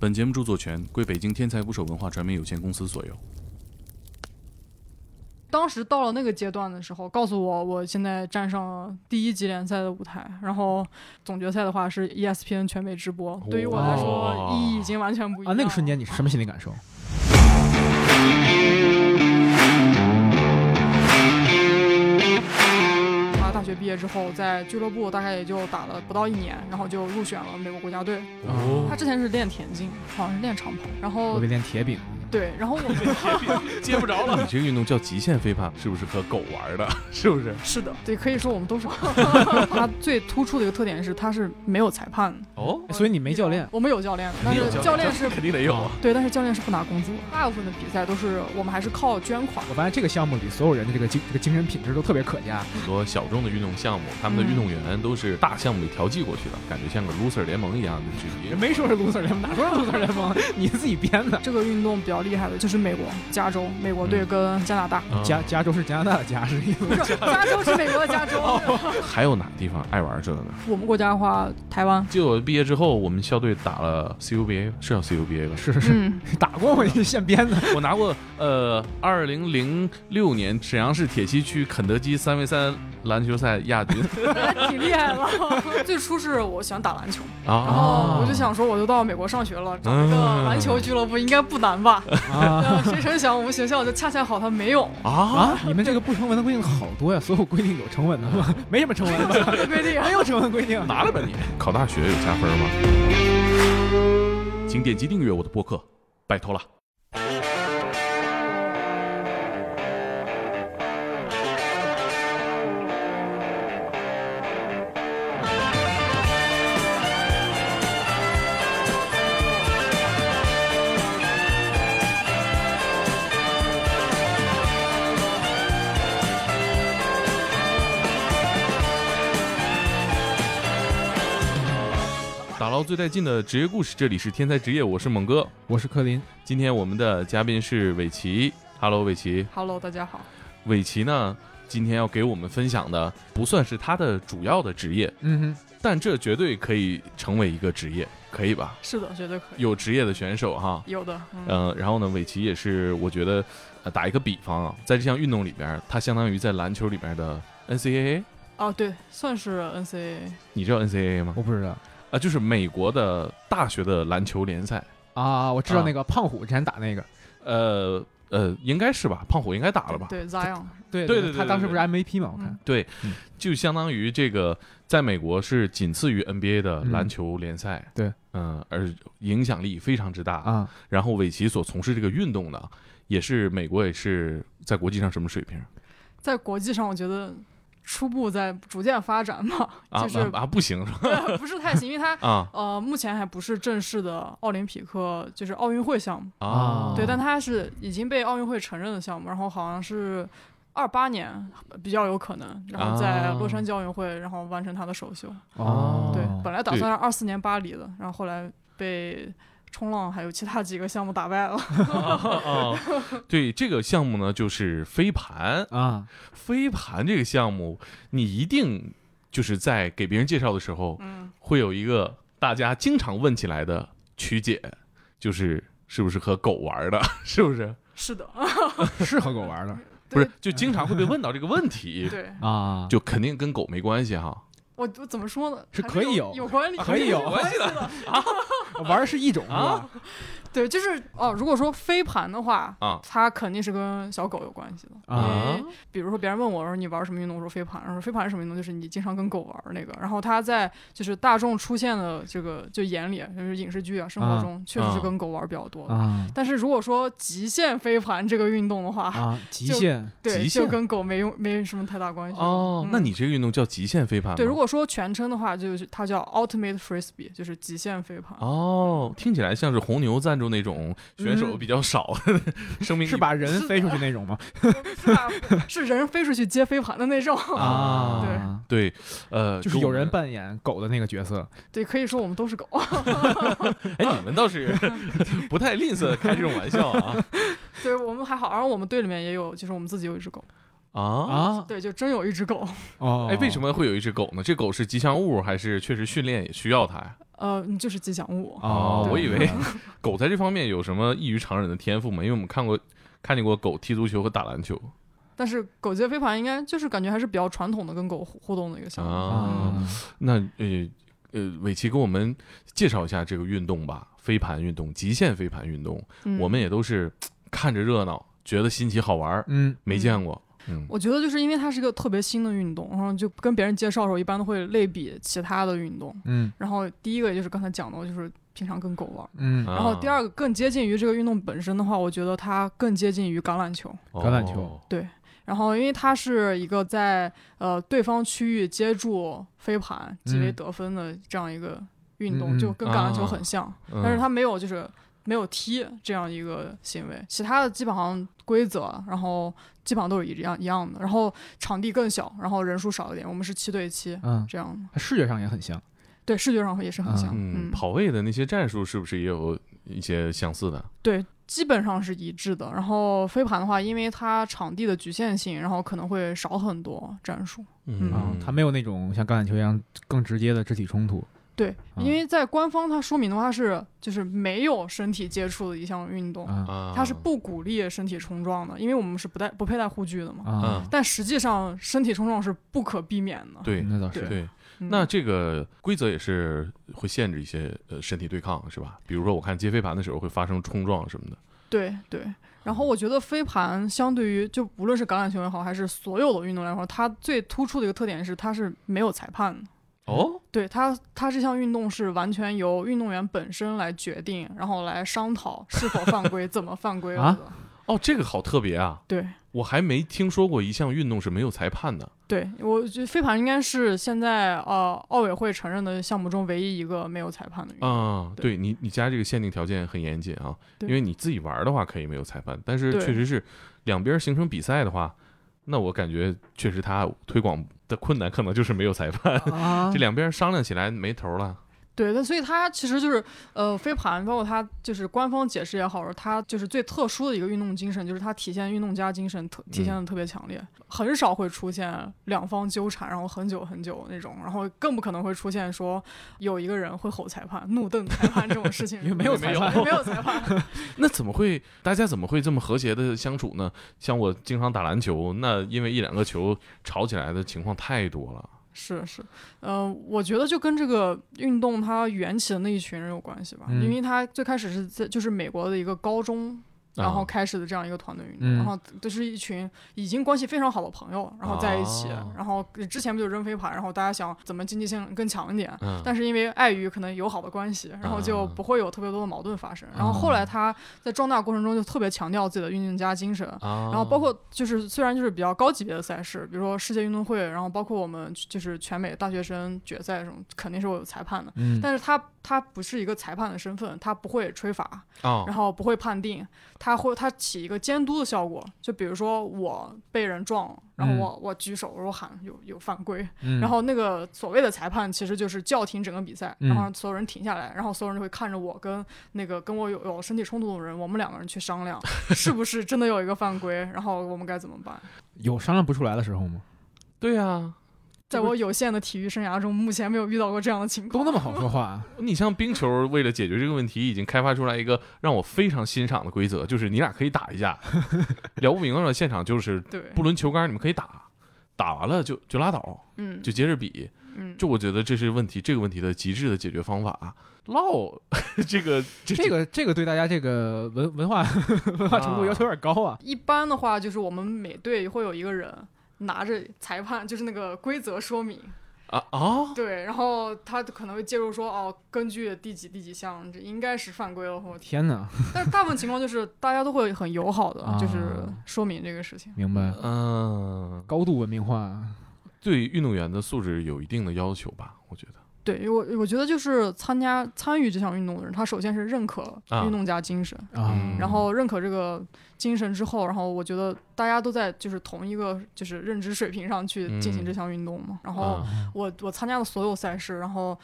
本节目著作权归北京天才捕手文化传媒有限公司所有。当时到了那个阶段的时候，告诉我我现在站上了第一级联赛的舞台，然后总决赛的话是 ESPN 全美直播，对于我来说哇意义已经完全不一样。啊，那个瞬间你是什么心理感受？学毕业之后，在俱乐部大概也就打了不到一年，然后就入选了美国国家队。哦他之前是练田径，好像是练长跑，然后练铁饼，对，然后我们接不着了。你这个运动叫极限飞盘，是不是和狗玩的？是不是？是的，对，可以说我们都是。他最突出的一个特点是，他是没有裁判的。哦，所以你没教练。我们有教练，但是教练是肯定得有啊。对，但是教练是不拿工资。大部分的比赛都是我们还是靠捐款。我发现这个项目里所有人的这个精这个精神品质都特别可嘉。很多小众的运动项目，他们的运动员都是大项目里调剂过去的，感觉像个 loser 联盟一样的距离。没说是 loser 联盟，哪说是 loser 联盟？你自己编的。这个运动比较厉害的就是美国加州，美国队跟加拿大。嗯加加州是加拿大的加，是意思。加州是美国的加州。还有哪个地方爱玩这个呢？我们国家的话，台湾。就我毕业之后，我们校队打了 CUBA，是叫 CUBA 吧？是是是，嗯，打过我现编的。我拿过呃，二零零六年沈阳市铁西区肯德基三 v 三篮球赛亚军还 挺厉害了。最初是我喜欢打篮球，然啊。后我就想说，我都到美国上学了，找一个篮球俱乐部应该不难吧？谁成想我们学校就恰恰好它没有啊！啊！你们这个不成文的规定好多呀，所有规定有成文的吗？没什么成文的，规定。没有成文规定。拿了吧你！考大学有加分吗？请点击订阅我的播客，拜托了。捞最带劲的职业故事，这里是天才职业，我是猛哥。我是柯林，今天我们的嘉宾是伟奇，Hello，伟奇。Hello，大家好。伟奇呢，今天要给我们分享的不算是他的主要的职业，嗯哼但这绝对可以成为一个职业，可以吧？是的，绝对可以。有职业的选手哈，有的，嗯，嗯、然后呢，伟奇也是，我觉得，呃，打一个比方啊，在这项运动里边，他相当于在篮球里边的 NCAA，哦，对，算是 NCAA。你知道 NCAA 吗，？我不知道啊，就是美国的大学的篮球联赛，啊，我知道那个胖虎之前打那个，呃呃，应该是吧？胖虎应该打了吧？对，Zion。对对对对他当时不是 MVP 嘛？我看嗯对嗯，就相当于这个，在美国是仅次于 NBA 的嗯篮球联赛，对，嗯，而影响力非常之大。啊，然后韦奇所从事这个运动呢，也是美国也是在国际上什么水平在国际上，我觉得初步在逐渐发展嘛，啊就是啊啊不行是吧？对不是太行，因为它啊呃目前还不是正式的奥林匹克，就是奥运会项目。啊，对，但它是已经被奥运会承认的项目，然后好像是二八年比较有可能，然后在洛杉矶奥运会，然后完成它的首秀。哦，对，本来打算是二四年巴黎的，然后后来被冲浪还有其他几个项目打败了。啊，对这个项目呢，就是飞盘。啊，飞盘这个项目，你一定就是在给别人介绍的时候，嗯，会有一个大家经常问起来的曲解，就是是不是和狗玩的，是不是？是的，是和狗玩的不是，就经常会被问到这个问题，对啊，就肯定跟狗没关系哈。我我怎么说呢？是可以有有有关系，可以有关系的。玩的是一种是吧？对，就是哦，如果说飞盘的话，啊它肯定是跟小狗有关系的。啊比如说别人问我说你玩什么运动，我说飞盘，然后飞盘是什么运动，就是你经常跟狗玩那个。然后它在就是大众出现的这个就眼里，就是影视剧啊，生活中确实是跟狗玩比较多的。啊但是如果说极限飞盘这个运动的话，啊，极就限对，就跟狗没用没什么太大关系哦那你这个运动叫极限飞盘吗？对，如果说全称的话，就是它叫 Ultimate Frisbee，就是极限飞盘。哦，听起来像是红牛赞助那种选手嗯比较少，生命是把人飞出去那种吗？是吧？是人飞出去接飞盘的那种。啊，对，呃，就是有人扮演狗的那个角色对，可以说我们都是狗。哎，你们倒是不太吝啬开这种玩笑啊对我们还好，然后我们队里面也有，就是我们自己有一只狗。啊！啊对，就真有一只狗。哦，哎，为什么么会有一只狗呢？这狗是吉祥物还是确实训练也需要它呀？呃，你就是吉祥物。哦，我以为 狗在这方面有什么异于常人的天赋嘛，因为我们看过看见过狗踢足球和打篮球但是狗接飞盘应该就是感觉还是比较传统的跟狗互互动的一个项目。啊。嗯那呃呃，伟奇给我们介绍一下这个运动吧，飞盘运动，极限飞盘运动，嗯我们也都是 看着热闹，觉得新奇好玩儿，嗯没见过。嗯。我觉得就是因为它是一个特别新的运动，然后就跟别人介绍的时候，一般都会类比其他的运动。嗯。然后第一个也就是刚才讲的，就是平常跟狗玩。嗯，啊然后第二个更接近于这个运动本身的话，我觉得它更接近于橄榄球。橄榄球。哦对，然后因为它是一个在呃对方区域接住飞盘即为嗯。得分的这样一个运动，就跟橄榄球啊很像，嗯。但是它没有就是没有踢这样一个行为，其他的基本上规则，然后基本上都是一样一样的，然后场地更小，然后人数少一点，我们是七对七嗯，这样的，视觉上也很像。对，视觉上也是很像，嗯，嗯，跑位的那些战术是不是也有一些相似的？对，基本上是一致的。然后飞盘的话，因为它场地的局限性，然后可能会少很多战术。嗯啊，它没有那种像橄榄球一样更直接的肢体冲突。对，啊因为在官方它说明的话，是就是没有身体接触的一项运动，啊啊，它是不鼓励身体冲撞的，因为我们是不带不佩戴护具的嘛。但实际上，身体冲撞是不可避免的。对那倒是对对。嗯那这个规则也是会限制一些呃身体对抗是吧？比如说我看接飞盘的时候会发生冲撞什么的。对对。然后我觉得飞盘相对于就无论是橄榄球也好，还是所有的运动来说，它最突出的一个特点是它是没有裁判的。哦，对它，它这项运动是完全由运动员本身来决定，然后来商讨是否犯规、怎么犯规啊的。哦，这个好特别啊！对我还没听说过一项运动是没有裁判的。对，我觉得飞盘应该是现在呃奥委会承认的项目中唯一一个没有裁判的运动。啊，对对你，你家这个限定条件很严谨啊，因为你自己玩的话可以没有裁判，但是确实是两边形成比赛的话，那我感觉确实它推广的困难可能就是没有裁判，啊 这两边商量起来没头了。对，那所以它其实就是呃飞盘，包括它就是官方解释也好，它就是最特殊的一个运动精神，就是它体现运动家精神特体现的特别强烈，很少会出现两方纠缠，然后很久很久那种，然后更不可能会出现说有一个人会吼裁判、怒瞪裁判这种事情，因为没有裁判没有裁判。那怎么会大家怎么会这么和谐的相处呢？像我经常打篮球，那因为一两个球吵起来的情况太多了。是是，呃，我觉得就跟这个运动它缘起的那一群人有关系吧，嗯因为它最开始是在就是美国的一个高中。然后啊。开始的这样一个团队运动，嗯。然后都是一群已经关系非常好的朋友，然后在一起，哦。然后之前不就扔飞盘，然后大家想怎么经济性更强一点，嗯，但是因为碍于可能友好的关系，然后就啊。不会有特别多的矛盾发生。然后后来他在壮大过程中就特别强调自己的运动家精神，啊，然后包括就是虽然就是比较高级别的赛事，比如说世界运动会，然后包括我们就是全美大学生决赛这种，肯定是会有裁判的。嗯，但是他他不是一个裁判的身份，他不会吹罚，啊然后不会判定，他会他起一个监督的效果。就比如说我被人撞了，然后我、我举手，我喊有有犯规，嗯然后那个所谓的裁判其实就是叫停整个比赛，嗯然后所有人停下来，然后所有人就会看着我跟那个跟我有有身体冲突的人，我们两个人去商量 是不是真的有一个犯规，然后我们该怎么办。有商量不出来的时候吗？对呀、在我有限的体育生涯中，目前没有遇到过这样的情况。都那么好说话，你像冰球，为了解决这个问题，已经开发出来一个让我非常欣赏的规则，就是你俩可以打一架，聊不明白了，现场就是对，不轮球杆，你们可以打，打完了就就拉倒，嗯，就接着比。嗯，就我觉得这是问题，这个问题的极致的解决方法。唠 这个这这个这个对大家这个文文化 文化程度要求有点高啊。一般的话就是我们每队会有一个人拿着裁判，就是那个规则说明，啊哦对，然后他可能会介入说，哦，根据第几第几项，这应该是犯规了，我，天哪，但是大部分情况就是大家都会很友好的，啊就是说明这个事情。明白，嗯，高度文明化。对运动员的素质有一定的要求吧？我觉得对我，我觉得就是参加参与这项运动的人，他首先是认可啊运动家精神，啊嗯，然后认可这个精神之后，然后我觉得大家都在就是同一个就是认知水平上去进行嗯这项运动嘛。然后啊我我参加的所有赛事，然后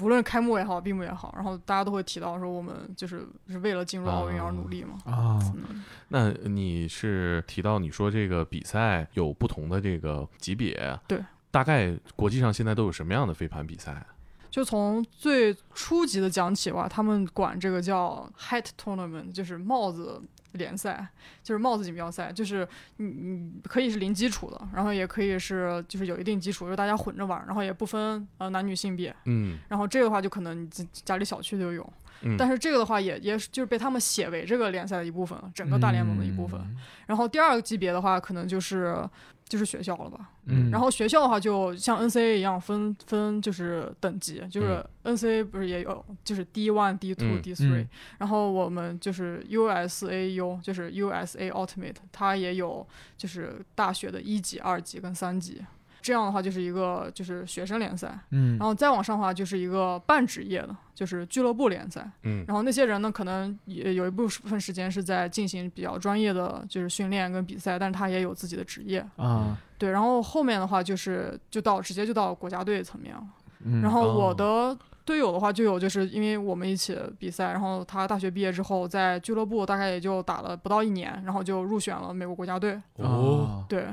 无论开幕也好，闭幕也好，然后大家都会提到说我们就是是为了进入奥运而努力嘛。啊，嗯，那你是提到你说这个比赛有不同的这个级别，对，大概国际上现在都有什么样的飞盘比赛？就从最初级的讲起吧，他们管这个叫 hat tournament，就是帽子联赛，就是帽子锦标赛，就是你你可以是零基础的，然后也可以是就是有一定基础，就是大家混着玩，然后也不分呃男女性别，嗯然后这个的话就可能家里小区就有，嗯，但是这个的话也也是就是被他们写为这个联赛的一部分，整个大联盟的一部分。嗯然后第二个级别的话，可能就是就是学校了吧。嗯，然后学校的话，就像 NCAA 一样分分就是等级，就是嗯 NCAA 不是也有就是 D one、D two、嗯 D three，、嗯然后我们就是 USAU，就是 USA Ultimate，它也有就是大学的一级、二级跟三级。这样的话就是一个就是学生联赛，嗯，然后再往上的话就是一个半职业的，就是俱乐部联赛。嗯然后那些人呢，可能也有一部分时间是在进行比较专业的就是训练跟比赛，但是他也有自己的职业。啊，对，然后后面的话就是就到直接就到国家队层面了。嗯然后我哦的队友的话就有就是因为我们一起比赛，然后他大学毕业之后在俱乐部大概也就打了不到一年，然后就入选了美国国家队。哦，啊对，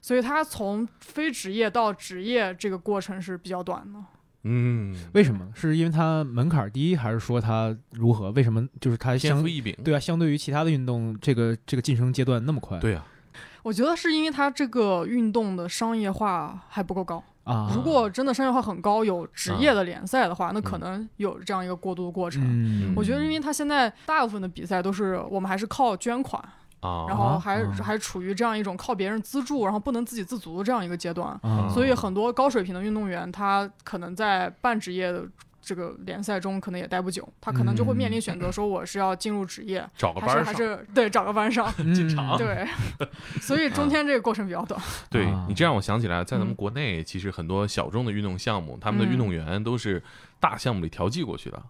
所以他从非职业到职业这个过程是比较短的。嗯，为什么？是因为它门槛低，还是说它如何？为什么就是它相天赋异禀，对啊，相对于其他的运动，这个这个晋升阶段那么快？对啊，我觉得是因为他这个运动的商业化还不够高。啊，如果真的商业化很高，有职业的联赛的话，那可嗯能有这样一个过渡的过程。嗯，我觉得，因为他现在大部分的比赛都是我们还是靠捐款，啊，然后还、啊还处于这样一种靠别人资助，然后不能自给自足的这样一个阶段。啊，所以很多高水平的运动员，他可能在半职业的这个联赛中可能也待不久，他可能就会面临选择，说我是要进入职业，找个班儿还，是对找个班上。进场对，所以中间这个过程比较短。对啊你这样我想起来，在咱们嗯国内，其实很多小众的运动项目，他们的运动员都是大项目里调剂过去的。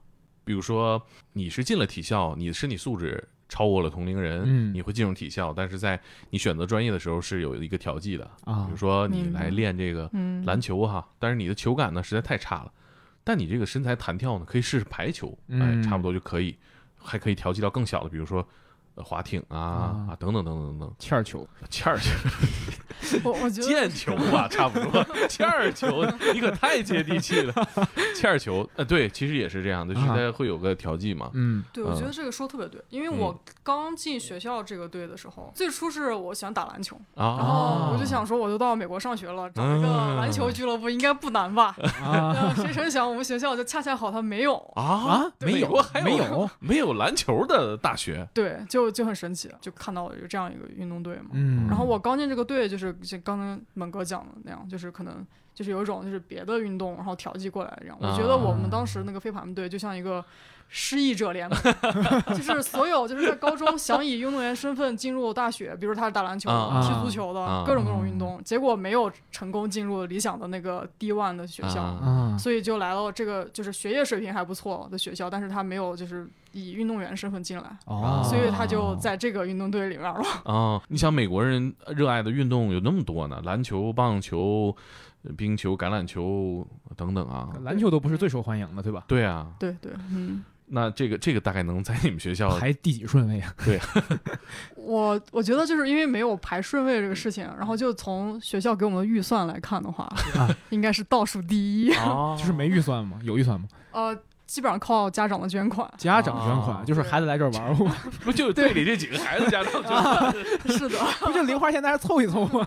比如说，你是进了体校，你的身体素质超过了同龄人，嗯你会进入体校，但是在你选择专业的时候是有一个调剂的。啊比如说，你来练这个嗯，篮球哈，但是你的球感呢实在太差了，但你这个身材弹跳呢，可以试试排球，哎，嗯差不多就可以，还可以调剂到更小的，比如说。呃滑艇啊啊啊等等等等等等，欠儿球，欠儿球、我我觉得 毽球吧，差不多。欠儿球，你可太接地气了。欠儿球，呃，对，其实也是这样的，就是会有个调剂嘛。嗯对，我觉嗯得这个说得特别对，因为嗯我刚进学校这个队的时候，最初是我喜欢打篮球，然啊，后我就想说，我就到美国上学了，找一个嗯篮球俱乐部应该不难吧？谁成想我们学校就恰恰好它没有，啊啊，没有美国还有没有，没有篮球的大学对，就就很神奇，就看到了有这样一个运动队嘛。嗯，然后我刚进这个队，就是像刚刚猛哥讲的那样，就是可能就是有一种就是别的运动，然后调剂过来这样。我觉得我们当时那个飞盘队就像一个失意者联盟，就是所有就是在高中想以运动员身份进入大学，比如他是打篮球踢足球的、啊各种各种运动，结果没有成功进入理想的那个 D one 的学校。所以就来到这个就是学业水平还不错的学校，但是他没有就是以运动员身份进来，哦，所以他就在这个运动队里面了。啊！你想，美国人热爱的运动有那么多呢，篮球、棒球、冰球、橄榄球等等啊。篮球都不是最受欢迎的，对吧？对啊，对对，嗯，那这个这个大概能在你们学校排第几顺位啊？对 我我觉得就是因为没有排顺位这个事情，然后就从学校给我们的预算来看的话，啊应该是倒数第一。啊，就是没预算吗？有预算吗？呃，基本上靠家长的捐款。家长捐款，啊就是孩子来这儿玩儿，不就队里这几个孩子家长捐款是的，不就零花钱在那儿凑一凑吗？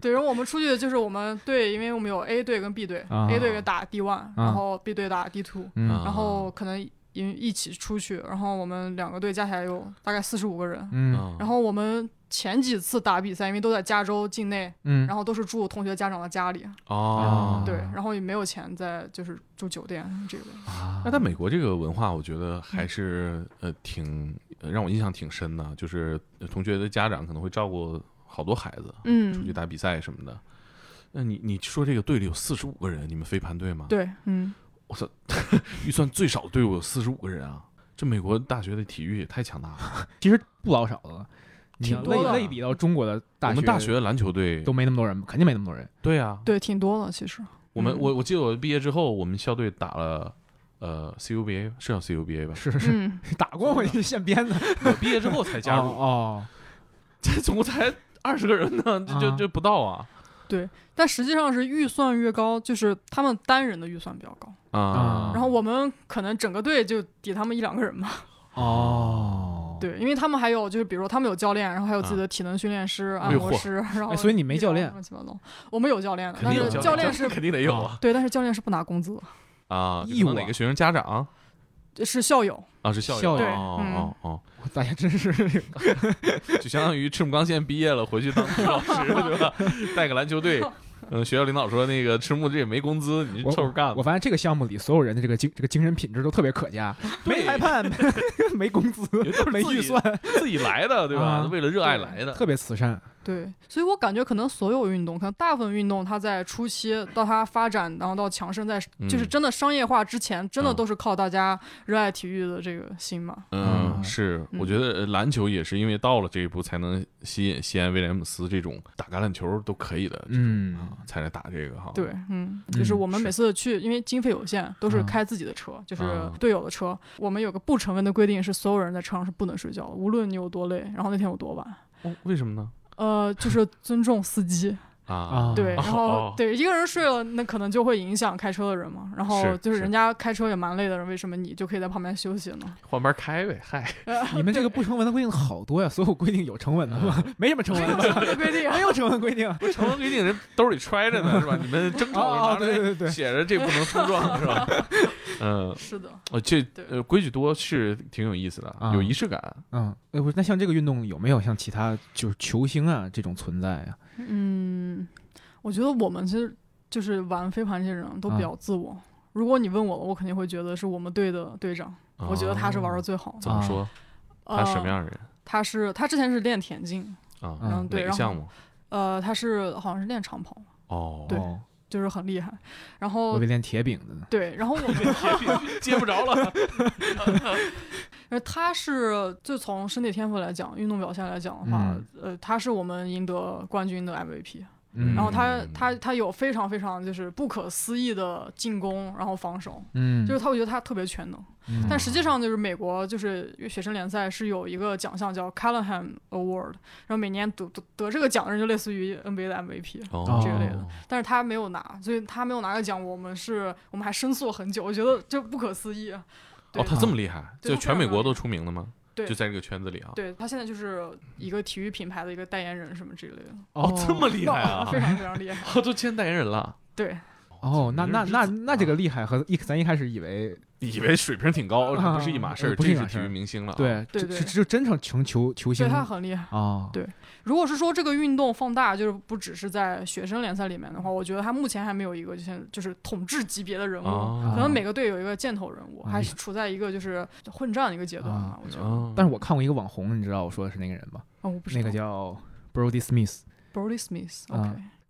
对。然后我们出去就是我们队，因为我们有 A 队跟 B 队、啊 a 队打 D one，、然后 B 队打 D two，、然后可能因一起出去，然后我们两个队加起来有大概四十五个人。嗯啊然后我们前几次打比赛，因为都在加州境内，嗯，然后都是住同学家长的家里，哦，对，然后也没有钱在就是住酒店这个。啊那在美国这个文化，我觉得还是呃挺呃让我印象挺深的，就是呃同学的家长可能会照顾好多孩子，嗯出去嗯，打比赛什么的。那你你说这个队里有四十五个人，你们飞盘队吗？，对，嗯，我操，预算最少的队伍有四十五个人啊！这美国大学的体育也太强大了。其实不老少的，你要挺多的类类比到中国的大学，我们大学的篮球队都没那么多人，肯定没那么多人。对啊，对，挺多的其实。我们嗯我我记得我毕业之后，我们校队打了呃 CUBA 是叫 CUBA 吧？是是，嗯，打过我是现编的，我毕业之后才加入，哦，这总共才二十个人呢，这这啊这不到啊。但实际上是预算越高，就是他们单人的预算比较高，啊，然后我们可能整个队就抵他们一两个人吧。哦，对，因为他们还有就是，比如他们有教练，然后还有自己的体能训练师、按摩师，然后哎所以你没教练乱七八糟。我们有教练的，但是教练是 肯定得有啊对，但是教练是不拿工资的，啊，义务哪个学生家长是校友。啊是校校友哦对嗯哦哦，大家真是就相当于赤木刚宪毕业了，回去当体育老师 对吧？带个篮球队。嗯，学校领导说那个赤木这也没工资，你就凑合干吧。我发现这个项目里所有人的这个精这个精神品质都特别可嘉，没裁判，没工资没预算，自己来的，对吧？啊为了热爱来的。特别慈善。对，所以我感觉可能所有运动，可能大部分运动，它在初期到它发展，然后到强盛，在就是嗯真的商业化之前，真的嗯都是靠大家热爱体育的这个心嘛。嗯，嗯是，嗯我觉得呃篮球也是因为到了这一步，才能吸引西安威廉姆斯这种打橄榄球都可以的，嗯啊，才来打这个哈。对，嗯，就是我们每次去，因为经费有限，都是嗯开自己的车，就是嗯队友的车。我们有个不成文的规定，是所有人在车上是不能睡觉的，无论你有多累，然后那天有多晚。哦，为什么呢？呃，就是尊重司机，啊啊对，哦然后、哦对一个人睡了，那可能就会影响开车的人嘛。然后就是人家开车也蛮累的人，为什么你就可以在旁边休息呢？换班开呗，嗨，你们这个不成文的规定好多呀，所有规定有成文的吗？没什么成文的，规定 没有成文规定。不成文规定人兜里揣着呢，是吧？你们争吵哦哦对对对写着这不能冲撞，是吧？嗯，是的，呃，这呃规矩多是挺有意思的，啊有仪式感。嗯，那像这个运动有没有像其他就是球星啊这种存在呀？嗯，我觉得我们其实就是玩飞盘这些人都比啊较自我。如果你问我，我肯定会觉得是我们队的队长，我觉得他是玩的最好的。怎么说？他什么呃？样的人他是他之前是练田径，啊？嗯对然后哪个项目？呃，他是好像是练长跑，哦，对哦就是很厉害。然后我练铁饼的呢。对，然后我 们接不着了。呃，他是就从身体天赋来讲，运动表现来讲的话，嗯呃，他是我们赢得冠军的 MVP。嗯，然后他嗯他他有非常非常就是不可思议的进攻，然后防守，嗯，就是他我觉得他特别全能。嗯但实际上就是美国就是学生联赛是有一个奖项叫 Callahan Award，然后每年得得得这个奖的人就类似于 NBA 的 MVP。哦，这一类的但是他没有拿，所以他没有拿个奖，我们是我们还申诉了很久，我觉得就不可思议。对哦，他这么厉害，就全美国都出名的吗？对就在这个圈子里啊。对他现在就是一个体育品牌的一个代言人什么之类的，哦，这么厉害啊！非常非常厉害。哦，都签代言人了，对，哦，那那那那这个啊厉害和一咱一开始以为以为水平挺高，啊不是一码事儿，呃不是一码事儿这是体育明星了啊。对对对就真成成球球星对他很厉害。啊，对如果是说这个运动放大，就是不只是在学生联赛里面的话，我觉得他目前还没有一个就是就是统治级别的人物，啊，可能每个队有一个箭头人物，啊还是处在一个就是混战的一个阶段吧啊。我觉得，哦但是我看过一个网红，你知道我说的是那个人吧？哦，我不知道那个叫 Brody Smith。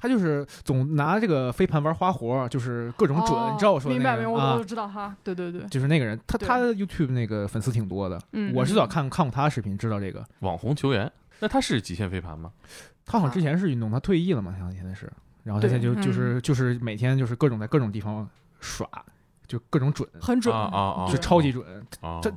他就是总拿这个飞盘玩花活，就是各种准，哦你知道我说的明白明白，我那个啊我知道哈，对对对，就是那个人，他他 YouTube 那个粉丝挺多的，嗯，我是早嗯看看过他的视频，知道这个。网红球员，那他是极限飞盘吗？他好像之前是运动，他退役了嘛，好像现在是，然后他现在就对就是就是每天就是各种在各种地方耍，就各种准，很准啊啊啊就超级准。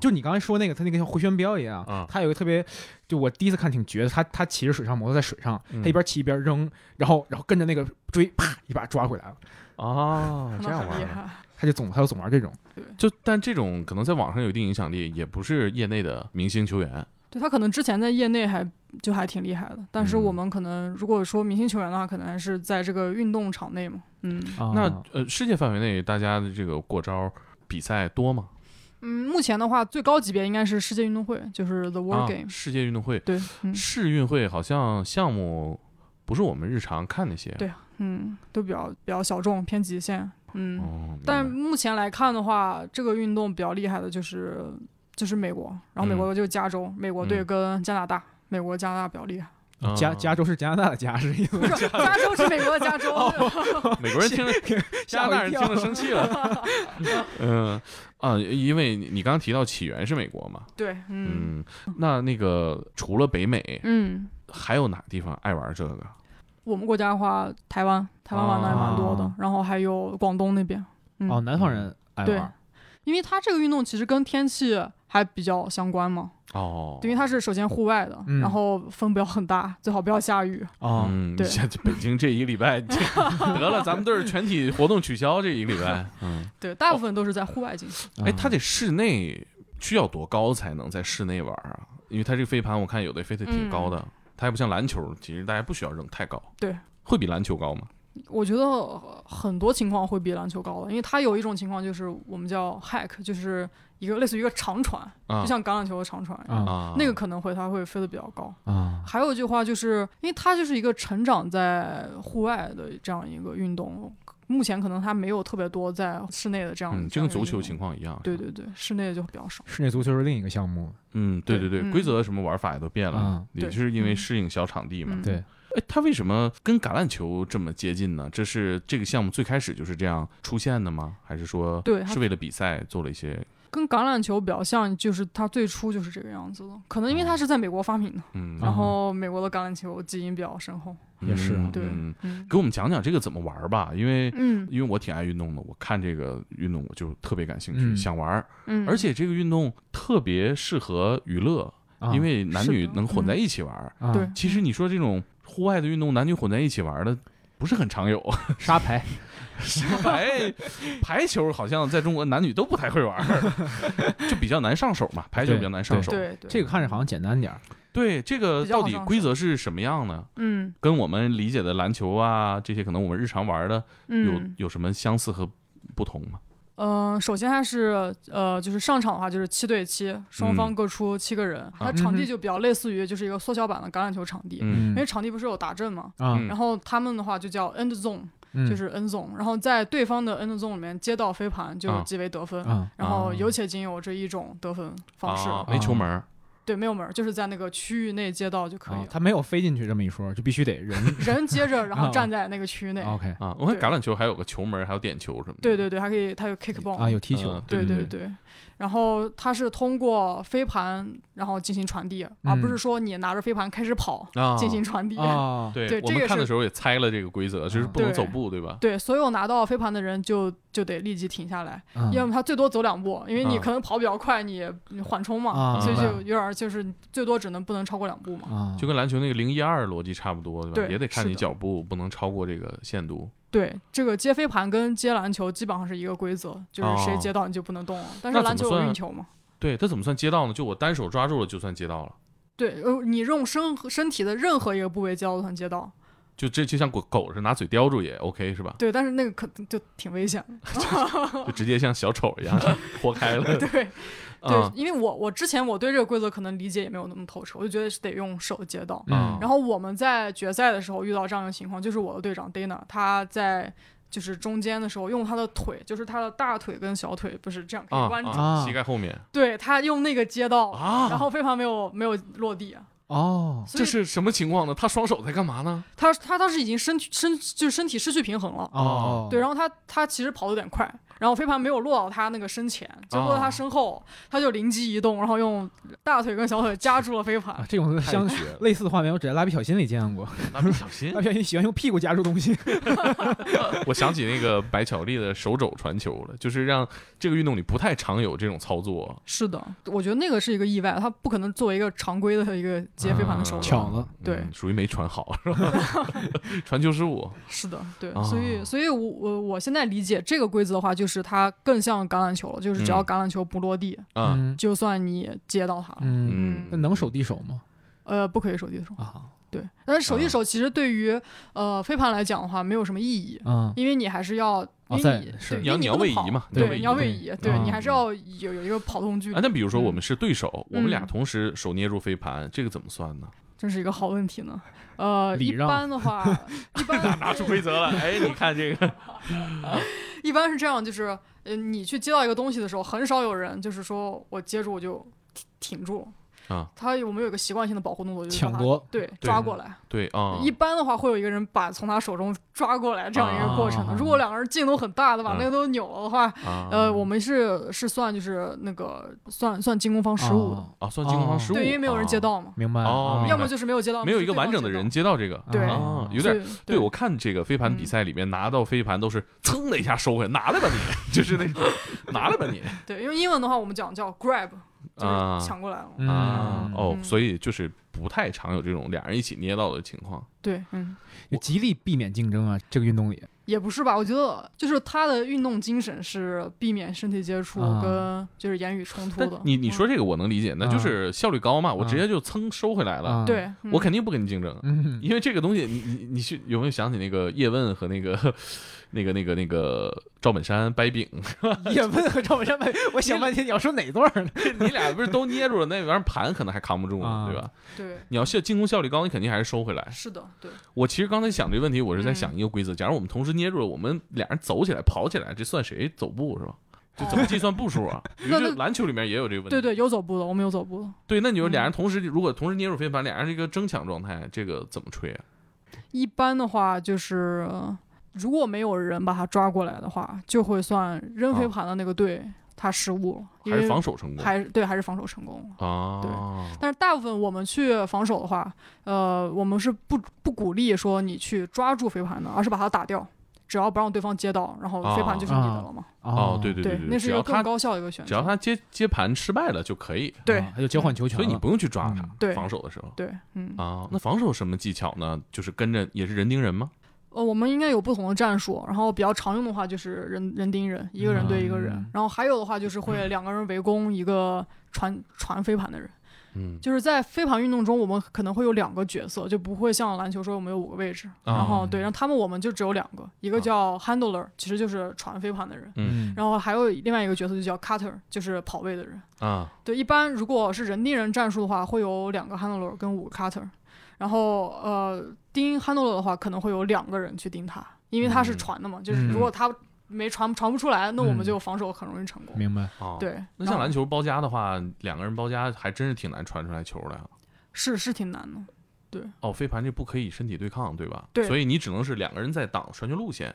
就你刚才说那个，他那个像回旋镖一样啊，他有一个特别，就我第一次看挺绝的，他他骑着水上摩托在水上，嗯他一边骑一边扔，然后然后跟着那个追，啪一把抓回来了，哦，这样玩。他就总他就总玩这种。就但这种可能在网上有一定影响力，也不是业内的明星球员。对他可能之前在业内还就还挺厉害的，但是嗯我们可能如果说明星球员的话，可能还是在这个运动场内嘛。嗯那啊呃，世界范围内大家的这个过招比赛多吗？嗯，目前的话最高级别应该是世界运动会，就是 The World 啊，Game。世界运动会、对，嗯世运会好像项目不是我们日常看那些。对嗯，都比较比较小众，偏极限。嗯，哦，但目前来看的话，这个运动比较厉害的就是就是美国，然后美国就是加州，美国队嗯跟加拿大，美国加拿大比较厉害。啊 加加州是加拿大的加是意思？不是，加州是美国的加州。美国人听着，加拿大人听着生气了。嗯啊，因为你你刚刚提到起源是美国嘛，对，嗯嗯，那那个除了北美，嗯，还有哪个地方爱玩这个？我们国家的话，台湾台湾玩的还蛮多的，啊然后还有广东那边。嗯、哦，南方人爱对玩。因为它这个运动其实跟天气还比较相关嘛。哦，因为它是首先户外的，嗯然后风不要很大，最好不要下雨。哦，嗯，对像北京这一个礼拜，这 得了，咱们队儿全体活动取消这一个礼拜。嗯，对，大部分都是在户外进行。哎，啊它得室内需要多高才能在室内玩啊？因为它这个飞盘，我看有的飞得挺高的，它还不像篮球，其实大家不需要扔太高。对，会比篮球高吗？我觉得呃很多情况会比篮球高的，因为它有一种情况就是我们叫 hack，就是一个类似于一个长传，啊就像橄榄球的长传一样。啊啊，那个可能会它会飞得比较高。啊还有一句话就是，因为它就是一个成长在户外的这样一个运动，目前可能它没有特别多在室内的这样。嗯，就跟足球情。况一样。对对对，室内的就比较少。室内足球是另一个项目，嗯，对对对，嗯规则什么玩法也都变了嗯，也对是因为嗯适应小场地嘛。嗯对，哎，它为什么跟橄榄球这么接近呢？这是这个项目最开始就是这样出现的吗？还是说对是为了比赛做了一些？跟橄榄球比较像，就是它最初就是这个样子的。可能因为它是在美国发明的，嗯，然后美国的橄榄球基因比较深厚。也是啊嗯对给我们讲讲这个怎么玩吧，因为。嗯因为我挺爱运动的，我看这个运动我就特别感兴趣，嗯想玩，嗯，而且这个运动特别适合娱乐，啊因为男女能混在一起玩对其实你说这种户外的运动，男女混在一起玩的不是很常有。沙排 排排球好像在中国男女都不太会玩儿，就比较难上手嘛，排球比较难上手。对对。这个看着好像简单点儿，对，这个到底规则是什么样呢？嗯。跟我们理解的篮球啊这些，可能我们日常玩的有嗯。有什么相似和不同吗？呃，首先它是呃，就是上场的话就是七对七，双方各出七个人，它场地就比较类似于就是一个缩小版的橄榄球场地，嗯。因为场地不是有打阵嘛，然后他们的话就叫 end zone，、嗯就是 end zone，然后在对方的 end zone 里面接到飞盘就啊即为得分。啊然后啊有且仅有这一种得分方式，啊，没球门对，没有门，就是在那个区域内接到就可以他没有飞进去这么一说，就必须得人 人接着，然后啊站在那个区域内。OK 啊。我看橄榄球还有个球门，还有点球什么的。对对对，还可以，它有 kick ball 啊，有踢球嗯，对对对对，然后它是通过飞盘然后进行传递，而不是说你拿着飞盘开始跑啊，进行传递。啊，对对这个是我们看的时候也猜了这个规则，就是啊不能走步，对吧？对，所有拿到飞盘的人就就得立即停下来，嗯要么他最多走两步，因为你啊可能跑比较快，你你缓冲嘛，啊所以就有点儿就是最多只能不能超过两步嘛。啊，就跟篮球那个零一二逻辑差不多，对吧？对也得看你脚步不能超过这个限度。对，这个接飞盘跟接篮球基本上是一个规则，就是谁哦接到你就不能动了。但是篮球有运球嘛？对，它怎么算接到呢？就我单手抓住了，就算接到了。对，呃，你用身身体的任何一个部位接到都算接到。就这就像狗狗是拿嘴叼住也 OK 是吧？对，但是那个可就挺危险的。就直接像小丑一样 豁开了。对对，啊因为我我之前我对这个规则可能理解也没有那么透彻，我就觉得是得用手接到。啊嗯然后我们在决赛的时候遇到这样的情况，就是我的队长 Dana 他在就是中间的时候用他的腿，就是他的大腿跟小腿不是这样可以啊弯直，啊膝盖后面对他用那个接到，啊然后非常没有没有落地，哦，这是什么情况呢？他双手在干嘛呢？他他当时已经身体身就是身体失去平衡了。哦，对，然后他他其实跑得有点快，然后飞盘没有落到他那个身前，就落到他身后，他就灵机一动，然后用大腿跟小腿夹住了飞盘啊，。这种相太绝了类似的画面，我只在蜡笔小新里见过。蜡笔小新蜡，笔小新喜欢用屁股夹住东西。我想起那个白巧丽的手肘传球了，就是让这个运动里不太常有这种操作。是的，我觉得那个是一个意外，他不可能作为一个常规的一个接飞盘的手。巧了，对嗯属于没传好是 吧？传球失误是的，对，啊所以，所以我我我现在理解这个规则的话，就是它更像橄榄球了，就是只要嗯。橄榄球不落地，啊，嗯。就算你接到它了。嗯，嗯。那能手递手吗？呃，不可以手递手。啊。对，但是手递啊。手其实对于、呃飞盘来讲的话，没有什么意义，啊因为你还是要，因为在你是对你要你要位移嘛你对，要位移对你要位移，对啊你还是要有有一个跑动距啊，离，那比如说嗯。我们是对手，我们俩嗯。同时手捏住飞盘，这个怎么算呢？真是一个好问题呢。呃，一般的话，一般拿出规则了，哎，你看这个，一般是这样，就是呃，你去接到一个东西的时候，很少有人就是说我接住我就挺挺住。啊，他我们有一个习惯性的保护动作，就是抢夺。对，抓过来。对啊，一般的话，会有一个人把从他手中抓过来这样一个过程的。啊。如果两个人劲都很大的，把啊。那个都扭了的话，啊。呃，我们是是算就是那个算算进攻方失误的，哦。啊算进攻方失误，对，因为没有人接啊，到嘛，明白哦。要么就是没有接到，没有一个完整的人接接到这个，对。啊，有点。对，我看这个飞盘比赛里面拿到飞盘都是噌的一下收回来，拿来吧你，就是那种拿来吧你，对，因为英文的话我们讲叫 grab，就是啊抢过来了。嗯啊，哦，嗯所以就是不太常有这种俩人一起捏到的情况。对，嗯，就极力避免竞争啊，这个运动里。也不是吧？我觉得就是他的运动精神是避免身体接触啊跟就是言语冲突的。嗯你你说这个我能理解，那就是效率高嘛，我啊直接就蹭收回来了，啊对，嗯我肯定不跟你竞争，嗯，因为这个东西，你你你去有没有想起那个叶问和那个那个那个那个赵本山掰饼？叶问和赵本山掰，我想半天你要说哪段呢？你俩不是都捏住了，那玩意儿盘可能还扛不住呢，啊对吧？对，你要效进攻效率高，你肯定还是收回来。是的，对，我其实刚才想这个问题，我是在嗯想一个规则：假如我们同时捏住了，我们俩人走起来、跑起来，这算谁走步是吧？就怎么计算步数啊？比如那那这篮球里面也有这个问题。对对，有走步的，我们有走步的。对，那你说俩人嗯同时，如果同时捏住飞盘，俩人是一个争抢状态，这个怎么吹啊？一般的话就是，呃如果没有人把他抓过来的话，就会算扔飞盘的那个队他失误还是防守成功还是对，还是防守成功啊。对？但是大部分我们去防守的话，呃，我们是不不鼓励说你去抓住飞盘的，而是把它打掉。只要不让对方接到，然后飞盘就是你的了嘛。哦，对对对，对，那是一个更高效的一个选择。只要他接接盘失败了就可以，对啊还有交换球权，所以你不用去抓他嗯。对防守的时候对，嗯，啊，那防守什么技巧呢？就是跟着也是人盯人吗？呃，我们应该有不同的战术，然后比较常用的话就是人人盯人，一个人对一个人，嗯然后还有的话就是会两个人围攻一个传传飞盘的人。嗯就是在飞盘运动中，我们可能会有两个角色，就不会像篮球说我们有五个位置，啊然后对，然后他们我们就只有两个，一个叫 handler，其实就是传飞盘的人，嗯，然后还有另外一个角色就叫 cutter，就是跑位的人。啊对，一般如果是人盯人战术的话，会有两个 handler 跟五个 cutter，然后呃盯 handler 的话，可能会有两个人去盯他，因为他是嗯传的嘛，就是如果他没传传不出来，那我们嗯就防守很容易成功。明白。啊，。对，那像篮球包夹的话，两个人包夹还真是挺难传出来球的呀。是是挺难的，对哦，飞盘就不可以身体对抗，对吧？对所以你只能是两个人在挡传球路线，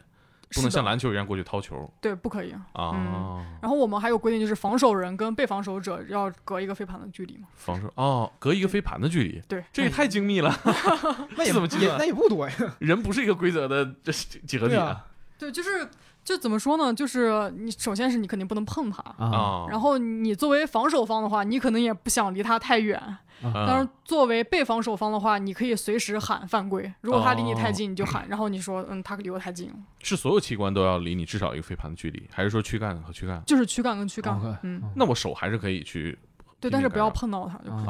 不能像篮球一样过去掏球对不可以。啊。嗯然后我们还有规定，就是防守人跟被防守者要隔一个飞盘的距离嘛。防守哦，隔一个飞盘的距离，对，这也太精密了。那也怎么计算也那也不多呀。人不是一个规则的这几何体对啊对，就是就怎么说呢？就是你首先是你肯定不能碰它，啊啊。然后你作为防守方的话，你可能也不想离它太远。啊当然，作为被防守方的话，你可以随时喊犯规。如果他离你太哦近，你就喊，然后你说，嗯，他离我太近了，是所有器官都要离你至少一个飞盘的距离，还是说躯干和躯干？就是躯干跟躯干嗯，那我手还是可以去对，但是不要碰到它就可以。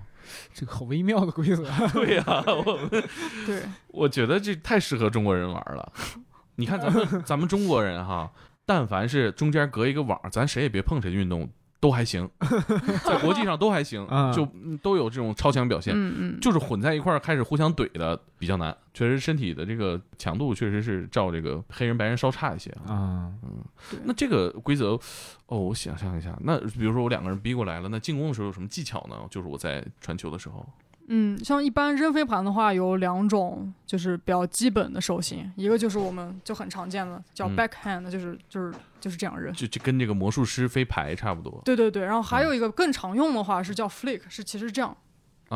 这个好微妙的规则。对呀、我对，我觉得这太适合中国人玩了。你看咱们 咱们中国人哈，但凡是中间隔一个网，咱谁也别碰谁的运动都还行，在国际上都还行，啊就嗯都有这种超强表现。就是混在一块儿开始互相怼的比较难，确实身体的这个强度确实是照这个黑人白人稍差一些啊。嗯，那这个规则，哦，我想象一下，那比如说我两个人逼过来了，那进攻的时候有什么技巧呢？就是我在传球的时候，嗯，像一般扔飞盘的话，有两种就是比较基本的手型，一个就是我们就很常见的叫嗯 backhand，、就是就是就是这样扔。就就跟这个魔术师飞牌差不多。对对对，然后还有一个更常用的话是叫 flick，是其实这样啊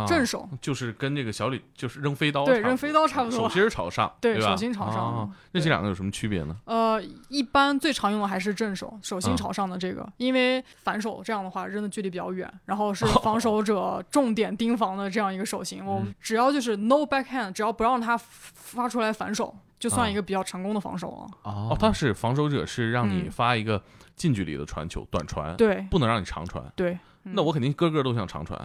正手，就是跟这个小李就是扔飞刀对扔飞刀差不多。手心朝上，对吧？手心朝上。那这两个有什么区别呢？呃，一般最常用的还是正手，手心嗯朝上的这个，因为反手这样的话扔的距离比较远，然后是哦 防守者重点盯防的这样一个手型。我嗯。们只要就是 no backhand，只要不让他发出来反手，就算啊。一个比较成功的防守了。哦。哦，他是防守者，是让你嗯。发一个近距离的传球，短传，对。不能让你长传。对，嗯那我肯定个个都想长传。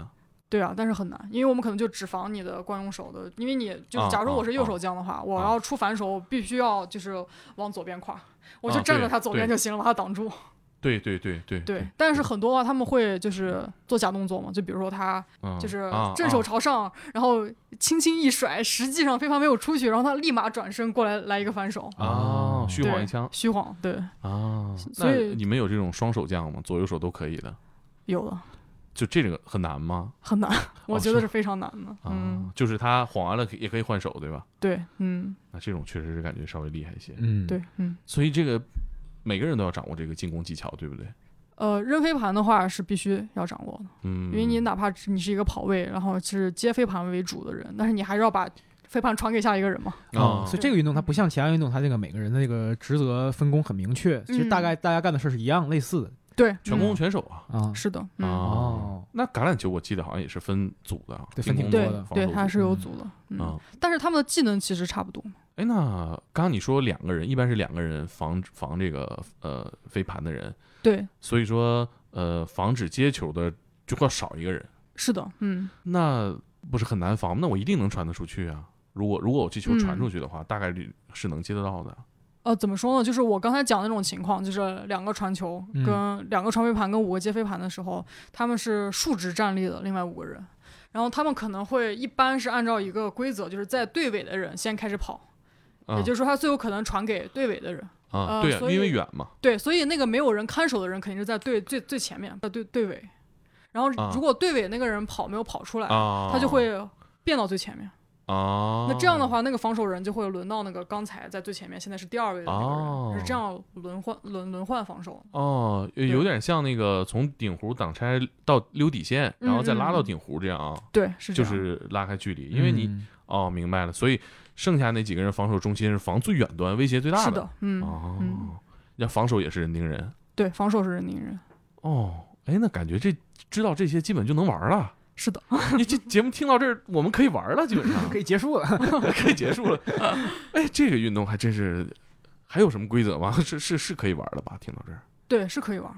对啊，但是很难，因为我们可能就只防你的惯用手的，因为你就假如我是右啊手将的话，我啊要出反手，我必须要就是往左边跨，我就站在他左边就行了，把他挡住。对对对对对，但是很多啊，他们会就是做假动作嘛，就比如说他嗯就是啊正手啊朝上，然后轻轻一甩，实际上飞盘没有出去，然后他立马转身过来来一个反手，啊，虚晃一枪虚晃，对，啊。所那以你们有这种双手将吗？左右手都可以的，有的就这个很难吗？很难，我觉得是非常难的，啊嗯，，就是他晃完了可以也可以换手，对吧？对，嗯，那这种确实是感觉稍微厉害一些。嗯，对，嗯，所以这个每个人都要掌握这个进攻技巧，对不对？呃，扔飞盘的话是必须要掌握的，嗯，因为你哪怕你是一个跑位，然后是接飞盘为主的人，但是你还是要把飞盘传给下一个人嘛，啊，啊所以这个运动它不像其他运动，它这个每个人的这个职责分工很明确，其实大概大家干的事儿是一样类似的，对，全攻嗯全守啊。啊，是的，嗯，哦，那橄榄球我记得好像也是分组的啊，对分进攻挺多的对对，它是有嗯。组的，嗯，啊。但是他们的技能其实差不多，哎，那刚刚你说两个人，一般是两个人防防这个呃飞盘的人，对，所以说呃防止接球的就会少一个人，是的，嗯，那不是很难防？那我一定能传得出去啊！如果如果我这球传出去的话，大概率是能接得到的。呃，怎么说呢？就是我刚才讲的那种情况，就是两个传球嗯跟两个传飞盘跟五个接飞盘的时候，他们是竖直站立的，另外五个人，然后他们可能会一般是按照一个规则，就是在队尾的人先开始跑，啊也就是说他最有可能传给队尾的人。啊，呃因为远嘛，对，所以那个没有人看守的人肯定是在队最最前面，在队队尾。然后啊如果队尾那个人跑没有跑出来，啊，他就会变到最前面。啊，那这样的话，那个防守人就会轮到那个刚才在最前面，现在是第二位的那个人，哦是这样轮换轮轮换防守。哦，有有点像那个从顶弧挡拆到溜底线，然后再拉到顶弧这样啊，对，是这样。就是拉开距离，因为你嗯哦明白了，所以剩下那几个人防守中心是防最远端，威胁最大的是的，嗯，哦嗯，那防守也是人盯人对，防守是人盯人。哦。哎，那感觉这知道这些基本就能玩了。是的，你这节目听到这儿，我们可以玩了，基本上 可以结束了。可以结束了。哎，这个运动还真是，还有什么规则吗？是是是可以玩的吧？听到这儿对，是可以玩。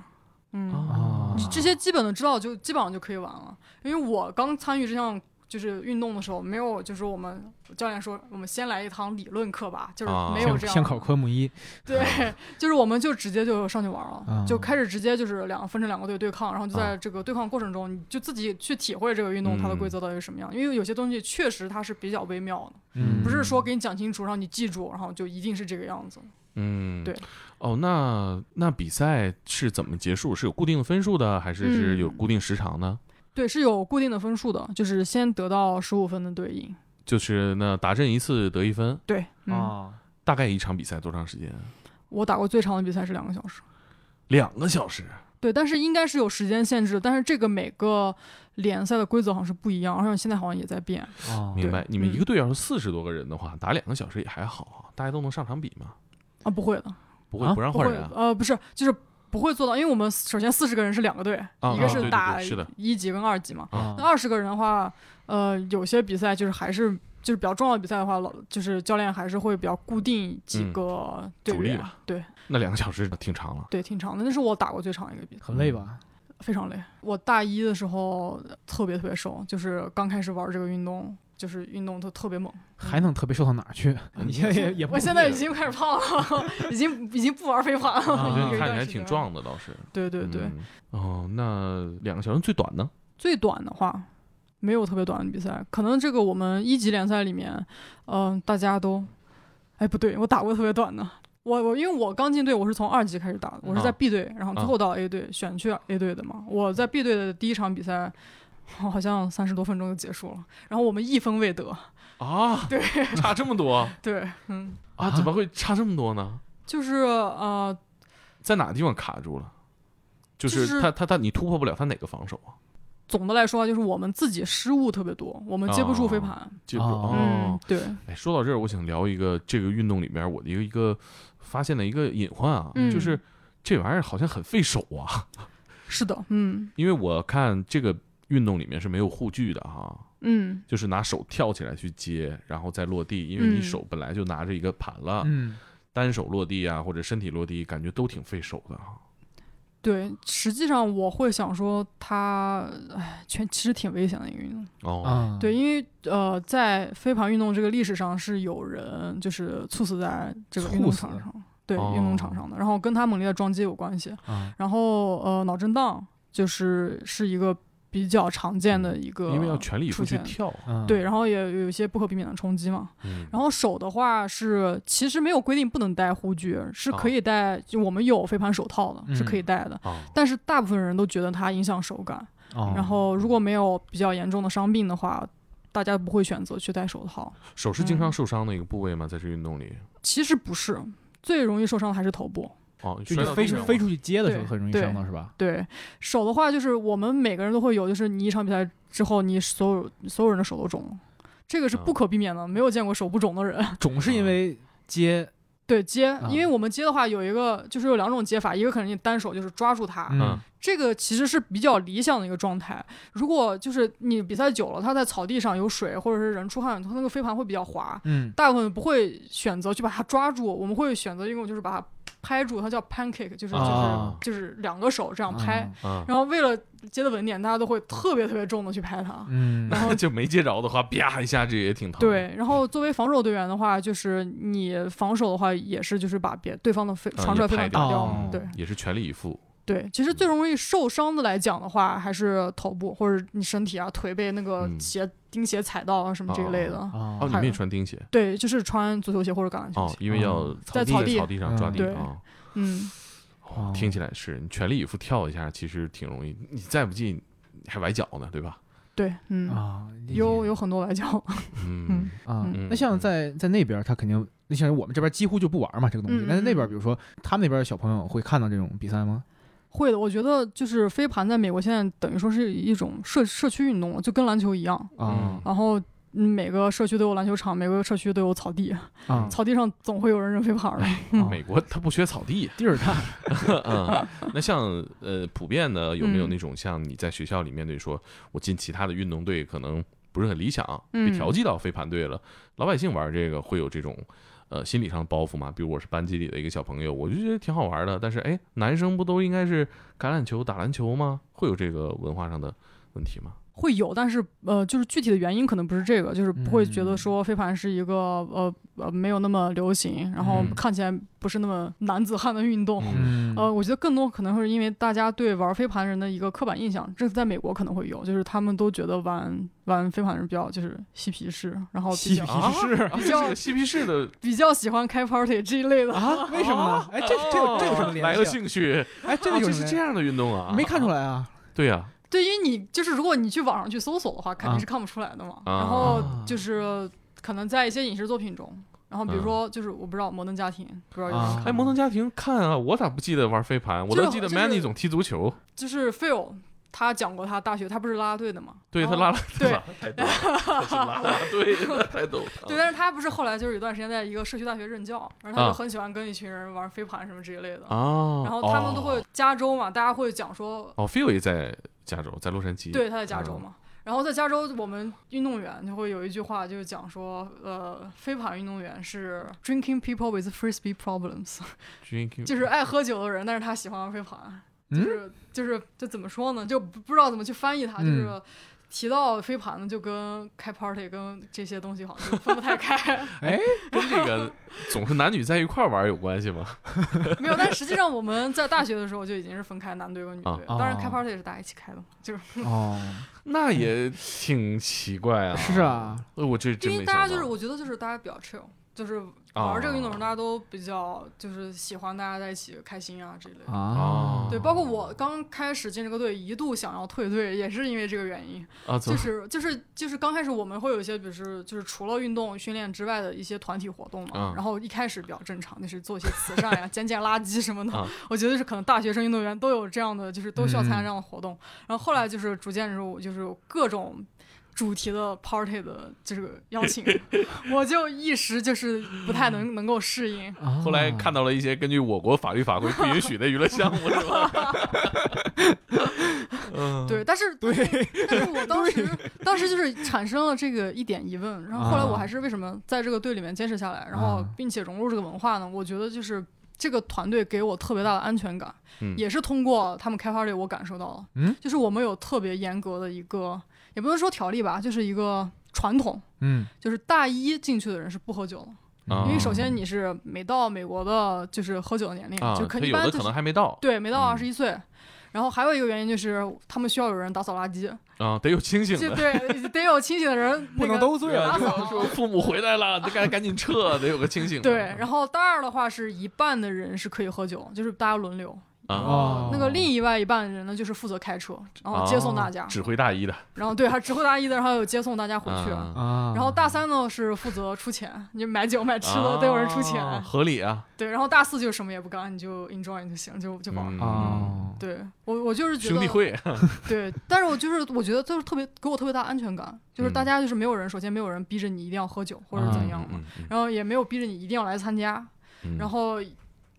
嗯，啊这些基本的知道就基本上就可以玩了。因为我刚参与这项就是运动的时候，没有就是我们教练说我们先来一堂理论课吧，就是啊没有这样的。先先考科目一，对，就是我们就直接就上去玩了，啊就开始直接就是两个分成两个队对抗，然后就啊在这个对抗过程中，你就自己去体会这个运动它的规则到底是什么样。因为有些东西确实它是比较微妙的，嗯不是说给你讲清楚，让你记住，然后就一定是这个样子。嗯，对。哦，那那比赛是怎么结束？是有固定的分数的，还是是嗯有固定时长呢？对，是有固定的分数的，就是先得到十五分的对应。就是那打阵一次得一分，对，嗯，啊，大概一场比赛多长时间？我打过最长的比赛是两个小时。两个小时。对，但是应该是有时间限制，但是这个每个联赛的规则好像是不一样，而且现在好像也在变。哦明白？你们嗯一个队要是四十多个人的话，打两个小时也还好啊，大家都能上场比吗？啊，不会的，不会啊不会不让换人啊？呃，不是，就是不会做到，因为我们首先四十个人是两个队，一个是的一级跟二级嘛。啊那二十个人的话，呃，有些比赛就是还是就是比较重要的比赛的话，老就是教练还是会比较固定几嗯个队员。主力吧对那两个小时挺长了。对，挺长的，那是我打过最长一个比赛，很累吧？非常累。我大一的时候特别特别瘦，就是刚开始玩这个运动，就是运动都特别猛。还能特别瘦到哪儿去？你现在也也不我现在已经开始胖了，已经已经不玩飞盘了。啊我觉得你看起来挺。壮的，倒是。对对对，嗯哦，那两个小时最短呢？最短的话，没有特别短的比赛，可能这个我们一级联赛里面，嗯、大家都，哎，不对，我打过特别短的。我我因为我刚进队，我是从二级开始打的，我是在啊 B 队，然后最后到 A 队，选去 A 队的嘛。我在 B 队的第一场比赛，好像三十多分钟就结束了，然后我们一分未得。啊，对，差这么多对，嗯，啊？怎么会差这么多呢？就是呃，在哪个地方卡住了？就就是是他他他你突破不了他哪个防守啊？总的来说就是我们自己失误特别多，我们接不住飞盘。接不哦嗯哦，，对，哎，说到这儿，我想聊一个这个运动里面我的一个一个发现的一个隐患啊，嗯就是这玩意儿好像很费手啊，是的，嗯因为我看这个运动里面是没有护具的哈，嗯，就是拿手跳起来去接，然后再落地，因为你嗯手本来就拿着一个盘了，嗯，单手落地啊或者身体落地，感觉都挺费手的哈。对，实际上我会想说它，哎，全其实挺危险的一个运动。哦，啊，对，因为呃，在飞盘运动这个历史上是有人就是猝死在这个运动场上，对，哦。运动场上的，然后跟他猛烈的撞击有关系。啊，然后呃，脑震荡就是是一个比较常见的一个，因为要全力以赴去跳，嗯对，然后也有一些不可避免的冲击嘛。嗯，然后手的话是其实没有规定不能戴护具，是可以戴，就我们有飞盘手套的，是可以戴的。啊，但是大部分人都觉得它影响手感，哦然后如果没有比较严重的伤病的话，大家不会选择去戴手套。手是经常嗯受伤的一个部位吗？在这运动里，其实不是，最容易受伤的还是头部。哦，就你飞飞出去接的时候很容易对伤到是吧？对手的话，就是我们每个人都会有，就是你一场比赛之后，你所有所有人的手都肿了，这个是嗯不可避免的，没有见过手不肿的人。肿是因为接。对接啊，因为我们接的话有一个就是有两种接法，一个可能你单手就是抓住它，嗯。这个其实是比较理想的一个状态。如果就是你比赛久了，它在草地上有水或者是人出汗，它那个飞盘会比较滑，嗯。大部分不会选择去把它抓住，我们会选择一种就是把它拍住，它叫 pancake，就是就是、啊就是两个手这样拍。啊，然后为了接的稳点，大家都会特别特别重的去拍它。嗯然后 就没接着的话，啪一下这也挺疼。，对，然后作为防守队员的话，就是你防守的话，也是就是把别对方的飞啊传出来飞打掉。哦对也是全力以赴。对，其实最容易受伤的来讲的话，还是头部或者你身体啊、腿被那个嗯鞋、钉鞋踩到啊什么这一类的。啊哦，你们也还有穿钉鞋对，就是穿足球鞋或者橄榄球哦鞋。，因为要嗯在草地在草地上抓地啊。嗯，哦听起来是你全力以赴跳一下，其实挺容易。你再不济还崴脚呢，对吧？对，嗯，啊，有有很多崴脚。嗯啊嗯，那像在在那边，他肯定，那像我们这边几乎就不玩嘛这个东西。嗯那在那边，嗯比如说他们那边的小朋友会看到这种比赛吗？会的，我觉得就是飞盘在美国现在等于说是一种社社区运动了，就跟篮球一样。啊然后嗯每个社区都有篮球场，每个社区都有草地，啊，草地上总会有人扔飞盘的。啊 美国它不缺草地，地儿大，嗯，那像呃普遍的有没有嗯那种像你在学校里面对说，我进其他的运动队可能不是很理想，被嗯调剂到飞盘队了，老百姓玩这个会有这种呃心理上的包袱嘛？比如我是班级里的一个小朋友，我就觉得挺好玩的，但是哎，男生不都应该是橄榄球、打篮球吗？会有这个文化上的问题吗？会有，但是呃，就是具体的原因可能不是这个，就是不会觉得嗯说飞盘是一个呃呃没有那么流行，然后嗯看起来不是那么 男子汉的运动。嗯呃，我觉得更多可能会是因为大家对玩飞盘人的一个刻板印象，这是在美国可能会有，就是他们都觉得玩玩飞盘人比较就是嬉皮士，然后比较嬉皮士啊这是个嬉皮士的比较喜欢开 party 这一类的。啊？为什么呢？哎，这这有这有什么联系啊？来了兴趣？哎，这啊这个有什么联系是这样的运动啊？没看出来啊？对呀，对，因为你就是如果你去网上去搜索的话，肯定啊是看不出来的嘛。啊然后就是可能在一些影视作品中，然后比如嗯说就是我不知道《摩登家庭》，不知道有没有啊看哎，摩登家庭看啊，我咋不记得玩飞盘？我就都记得 Manny 总踢足球，就是 Phil 他讲过他大学他不是啦啦队的嘛？对他拉了，对太逗了，他是拉拉队的，太逗了。对，但是他不是后来就是有段时间在一个社区大学任教，然后他啊就很喜欢跟一群人玩飞盘什么这一类的。啊，然后他们都会加州嘛，大家会讲说，哦，Phil 也在加州，在洛杉矶。对，他在加州嘛。然后在加州，我们运动员就会有一句话，就是讲说，呃，飞盘运动员是 drinking people with frisbee problems，，Drinking 就是爱喝酒的人，但是他喜欢玩飞盘，就嗯是就是就怎么说呢，就不不知道怎么去翻译它，就是嗯提到飞盘呢，就跟开 party 跟这些东西好像就分不太开。哎，跟这个总是男女在一块玩有关系吗？没有，但实际上我们在大学的时候就已经是分开男队和女队，啊当然开哦 party 也是大家一起开的嘛，就是哦，那也挺奇怪啊。是啊，呃，我这真因。为大家就是我觉得就是大家比较 chill，就是玩这个运动的时候大家都比较就是喜欢大家在一起开心啊这一类的。啊，对，包括我刚开始进这个队，一度想要退队，也是因为这个原因。啊，就是就是就是刚开始我们会有一些，比如说就是除了运动训练之外的一些团体活动嘛。嗯然后一开始比较正常，就是做一些慈善呀、捡捡垃圾什么的。啊我觉得是可能大学生运动员都有这样的，就是都需要参加嗯这样的活动。然后后来就是逐渐就是就是各种。主题的 party 的这个邀 请，我就一时就是不太能能够适应。啊后来看到了一些根据我国法律法规不允许的娱乐项目，是吧？嗯，对，但是对，但是我当时当时就是产生了这个一点疑问，然后后来我还是为什么在这个队里面坚持下来，然后啊并且融入这个文化呢？我觉得就是这个团队给我特别大的安全感，嗯也是通过他们开 party 我感受到了，嗯，就是我们有特别严格的一个，也不能说条例吧，就是一个传统，嗯，就是大一进去的人是不喝酒的，啊因为首先你是没到美国的，就是喝酒的年龄，啊，就可他有的可一般就是能还没到对没到嗯二十一岁。然后还有一个原因就是，他们需要有人打扫垃圾，啊，得有清醒的。就对，得有清醒的人，不能那个都醉啊打扫对啊说父母回来了，得赶赶紧撤，得有个清醒的。对，然后大二的话是一半的人是可以喝酒，就是大家轮流。啊，哦那个另一外一半人呢，就是负责开车，然后接送大家。指挥大一的然后对，还指挥大一的，然后还有接送大家回去。然后大三呢是负责出钱，你买酒买吃的都有人出钱。啊合理啊。对，然后大四就什么也不干，你就 enjoy 就行，就就玩。嗯哦，对我我就是觉得兄弟会 对，但是我就是我觉得就是特别给我特别大安全感，就是大嗯家就是没有人，首先没有人逼着你一定要喝酒或者怎样的，嗯嗯嗯然后也没有逼着你一定要来参加。嗯然后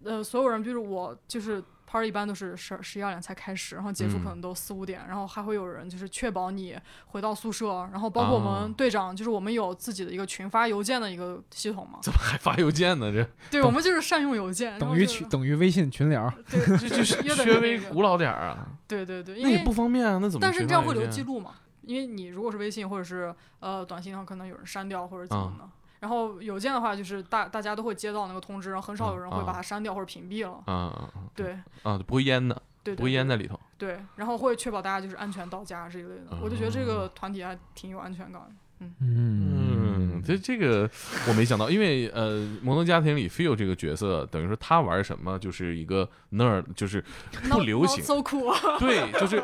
呃所有人就是我就是。Party 一般都是十十一二点才开始，然后结束可嗯能都四五点，然后还会有人就是确保你回到宿舍，然后包括我啊们队长，就是我们有自己的一个群发邮件的一个系统嘛，怎么还发邮件呢？这对我们就是善用邮件，等于群等于微信群聊，对，这 就是稍那个微古老点儿啊，对对对，因那也为不方便啊，那怎么？但是这样会留记。录嘛？因为你如果是微信或者是呃短信的话，可能有人删掉或者怎么的。然后邮件的话，就是大大家都会接到那个通知，然后很少有人会啊把它删掉或者屏蔽了。啊啊啊对啊！不会淹的，对不会淹在里头。对，然后会确保大家就是安全到家这一类的。我就觉得这个团体还挺有安全感嗯。嗯，这这个我没想到，因为呃，《摩登家庭》里 Phil 这个角色，等于说他玩什么就是一个 nerd，就是不流行 so cool。对，就是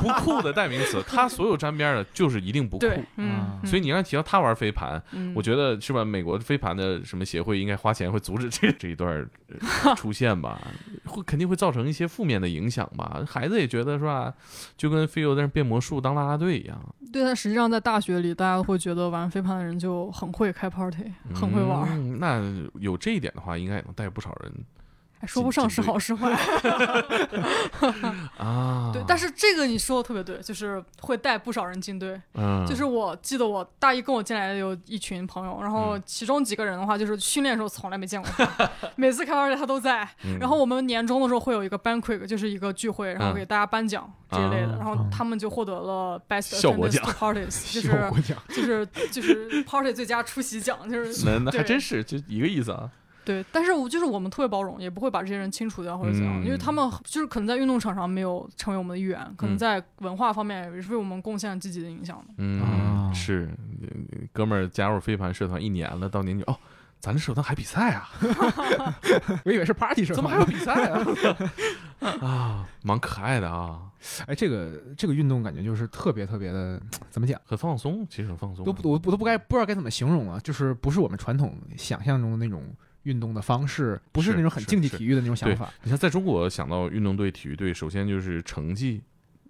不酷的代名词。他所有沾边的，就是一定不酷。所以你刚才提到他玩飞盘，嗯我觉得是吧？美国飞盘的什么协会应该花钱会阻止这 这一段出现吧？会肯定会造成一些负面的影响吧？孩子也觉得是吧？就跟 Phil 在那变魔术当啦啦队一样，对，但实际上在大学里，大家会觉得玩飞盘的人就就很会开 party，很会玩。那有这一点的话，应该也能带不少人说不上是好是坏。啊。对，但是这个你说的特别对，就是会带不少人进队。嗯，就是我记得我大一跟我进来的有一群朋友，然后嗯其中几个人的话，就是训练的时候从来没见过他，每次开 party 他都在。嗯然后我们年终的时候会有一个 banquet，就是一个聚会，然后嗯给大家颁奖这一类的，啊然后他们就获得了 best parties，就是，就是就是 party 最佳出席奖，就是那那还真是就一个意思啊。对，但是我就是我们特别包容，也不会把这些人清除掉或者怎样，因为他们就是可能在运动场上没有成为我们的一员，可能嗯在文化方面也是为我们贡献积极的影响的。嗯，啊是，哥们儿加入飞盘社团一年了，到年底哦，咱这社团还比赛啊？我以为是 party 社团怎么还有比赛啊？啊，蛮可爱的啊，哎，这个这个运动感觉就是特别特别的，怎么讲？很放松，其实很放松啊。都不我我都不该不知道该怎么形容了，就是不是我们传统想象中的那种运动的方式，不是是那种很竞技体育的那种想法你像，在中国想到运动队、体育队，首先就是成绩，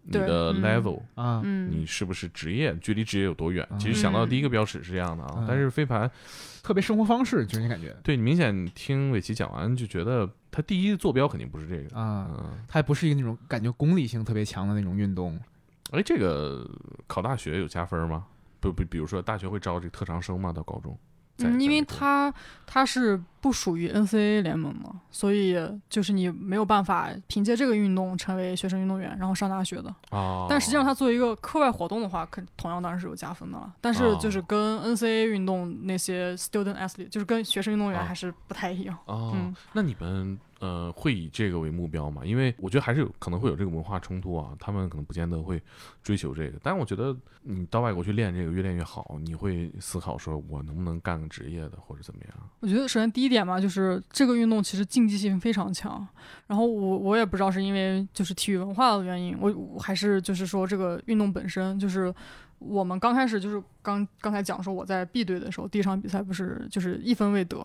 你的嗯 level，、啊。嗯，你是不是职业，距离职业有多远？其实嗯想到第一个标尺是这样的啊，嗯但是飞盘，特别生活方式，就是你感觉对你明显听伟奇讲完就觉得他第一坐标肯定不是这个。啊，嗯，它还不是一个那种感觉功利性特别强的那种运动哎，这个考大学有加分吗？不不，比如说大学会招这个特长生吗？到高中？在嗯，因为它它是不属于 NCAA 联盟嘛，所以就是你没有办法凭借这个运动成为学生运动员，然后上大学的。哦，但实际上，它作为一个课外活动的话，肯同样当然是有加分的了。但是哦就是跟 NCAA 运动那些 student athlete，就是跟学生运动员啊还是不太一样。哦，嗯那你们呃会以这个为目标嘛？因为我觉得还是有可能会有这个文化冲突啊，他们可能不见得会追求这个。但是我觉得你到外国去练这个，越练越好，你会思考说我能不能干个职业的，或者怎么样？我觉得首先第一点嘛，就是这个运动其实竞技性非常强。然后我我也不知道是因为就是体育文化的原因，我还是就是说这个运动本身就是。我们刚开始就是刚刚才讲说我在 B 队的时候，第一场比赛不是就是一分未得，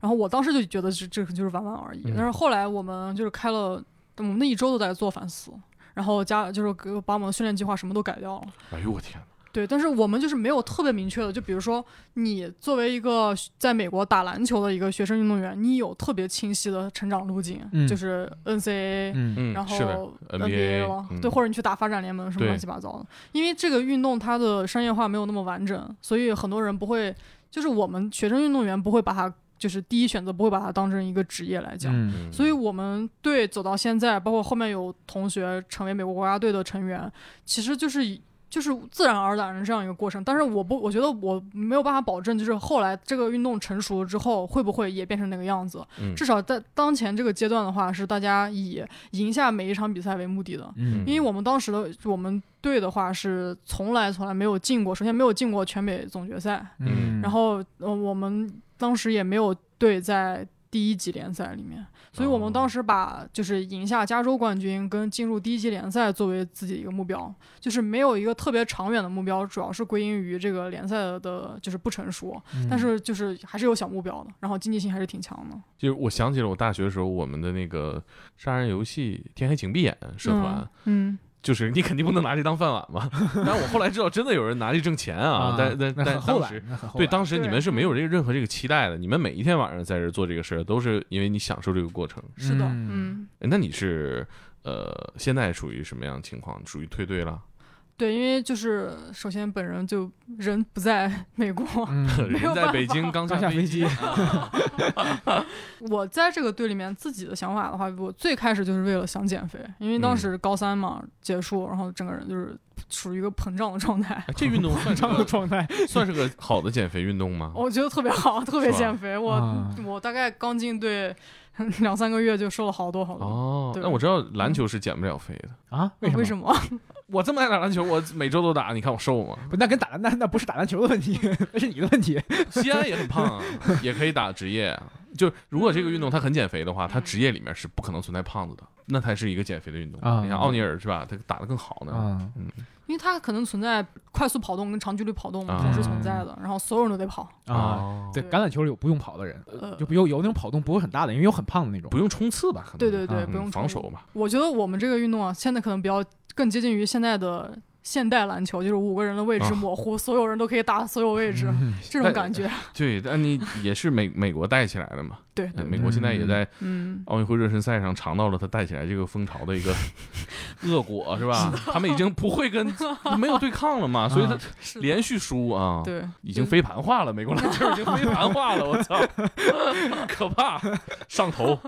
然后我当时就觉得这这个就是玩玩而已。嗯但是后来我们就是开了，我们那一周都在做反思，然后加就是给把我们的训练计划什么都改掉了。哎呦我天哪！对，但是我们就是没有特别明确的，就比如说你作为一个在美国打篮球的一个学生运动员，你有特别清晰的成长路径，嗯。就是 NCAA，、然后 NBA 了，嗯。对，或者你去打发展联盟什么乱七八糟的。因为这个运动它的商业化没有那么完整，所以很多人不会，就是我们学生运动员不会把它就是第一选择，不会把它当成一个职业来讲。所以我们队走到现在，包括后面有同学成为美国国家队的成员，其实就是以就是自然而然的这样一个过程。但是我不，我觉得我没有办法保证，就是后来这个运动成熟了之后，会不会也变成那个样子。嗯至少在当前这个阶段的话，是大家以赢下每一场比赛为目的的。嗯因为我们当时的我们队的话是从来从来没有进过，首先没有进过全美总决赛，嗯，然后呃我们当时也没有队在第一级联赛里面，所以我们当时把就是赢下加州冠军跟进入第一级联赛作为自己的一个目标，就是没有一个特别长远的目标，主要是归因于这个联赛的就是不成熟，嗯。但是就是还是有小目标的，然后经济性还是挺强的。就是我想起了我大学的时候，我们的那个杀人游戏《天黑请闭眼》社团，嗯，就是你肯定不能拿这当饭碗嘛。但我后来知道，真的有人拿这挣钱啊，但但但后来当时，对，当时你们是没有这个任何这个期待的，你们每一天晚上在这做这个事儿，都是因为你享受这个过程。是的，嗯那你是呃，现在属于什么样的情况？属于退队了？对，因为就是首先本人就人不在 美国，嗯，没有人在北京刚刚下飞机，我在这个队里面自己的想法的话，我最开始就是为了想减肥，因为当时高三嘛结束，然后整个人就是处于一个膨胀的状态。哎这运动算 是这样的个状态，算是个好的减肥运动吗？我觉得特别好，特别减肥。我、啊我大概刚进队两三个月就瘦了好多好多。哦，对那我知道篮球是减不了肥的。啊？为什么？为什么？我这么爱打篮球，我每周都打，你看我瘦吗？不，那跟打那那不是打篮球的问题，那是你的问题。西安也很胖啊，也可以打职业啊。就如果这个运动它很减肥的话，它职业里面是不可能存在胖子的，那才是一个减肥的运动。啊你看奥尼尔是吧？他打得更好呢。啊，因为他可能存在快速跑动跟长距离跑动啊同时存在的，然后所有人都得跑。啊，哦对，对橄榄球里有不用跑的人，呃，就有有那种跑动不会很大的，因为有很胖的那种不。用冲刺吧？可能对对对，啊不用嗯防守吧。我觉得我们这个运动啊，现在可能比较更接近于现在的现代篮球，就是五个人的位置啊模糊，所有人都可以打所有位置，嗯这种感觉。对，但你也是美美国带起来的嘛。对美国现在也在嗯，奥运会热身赛上尝到了他带起来这个风潮的一个 恶果，是吧？他们已经不会跟 没有对抗了嘛，所以他连续输啊。对已经飞盘化了，美国篮球已经飞盘化了，我操，可怕，上头。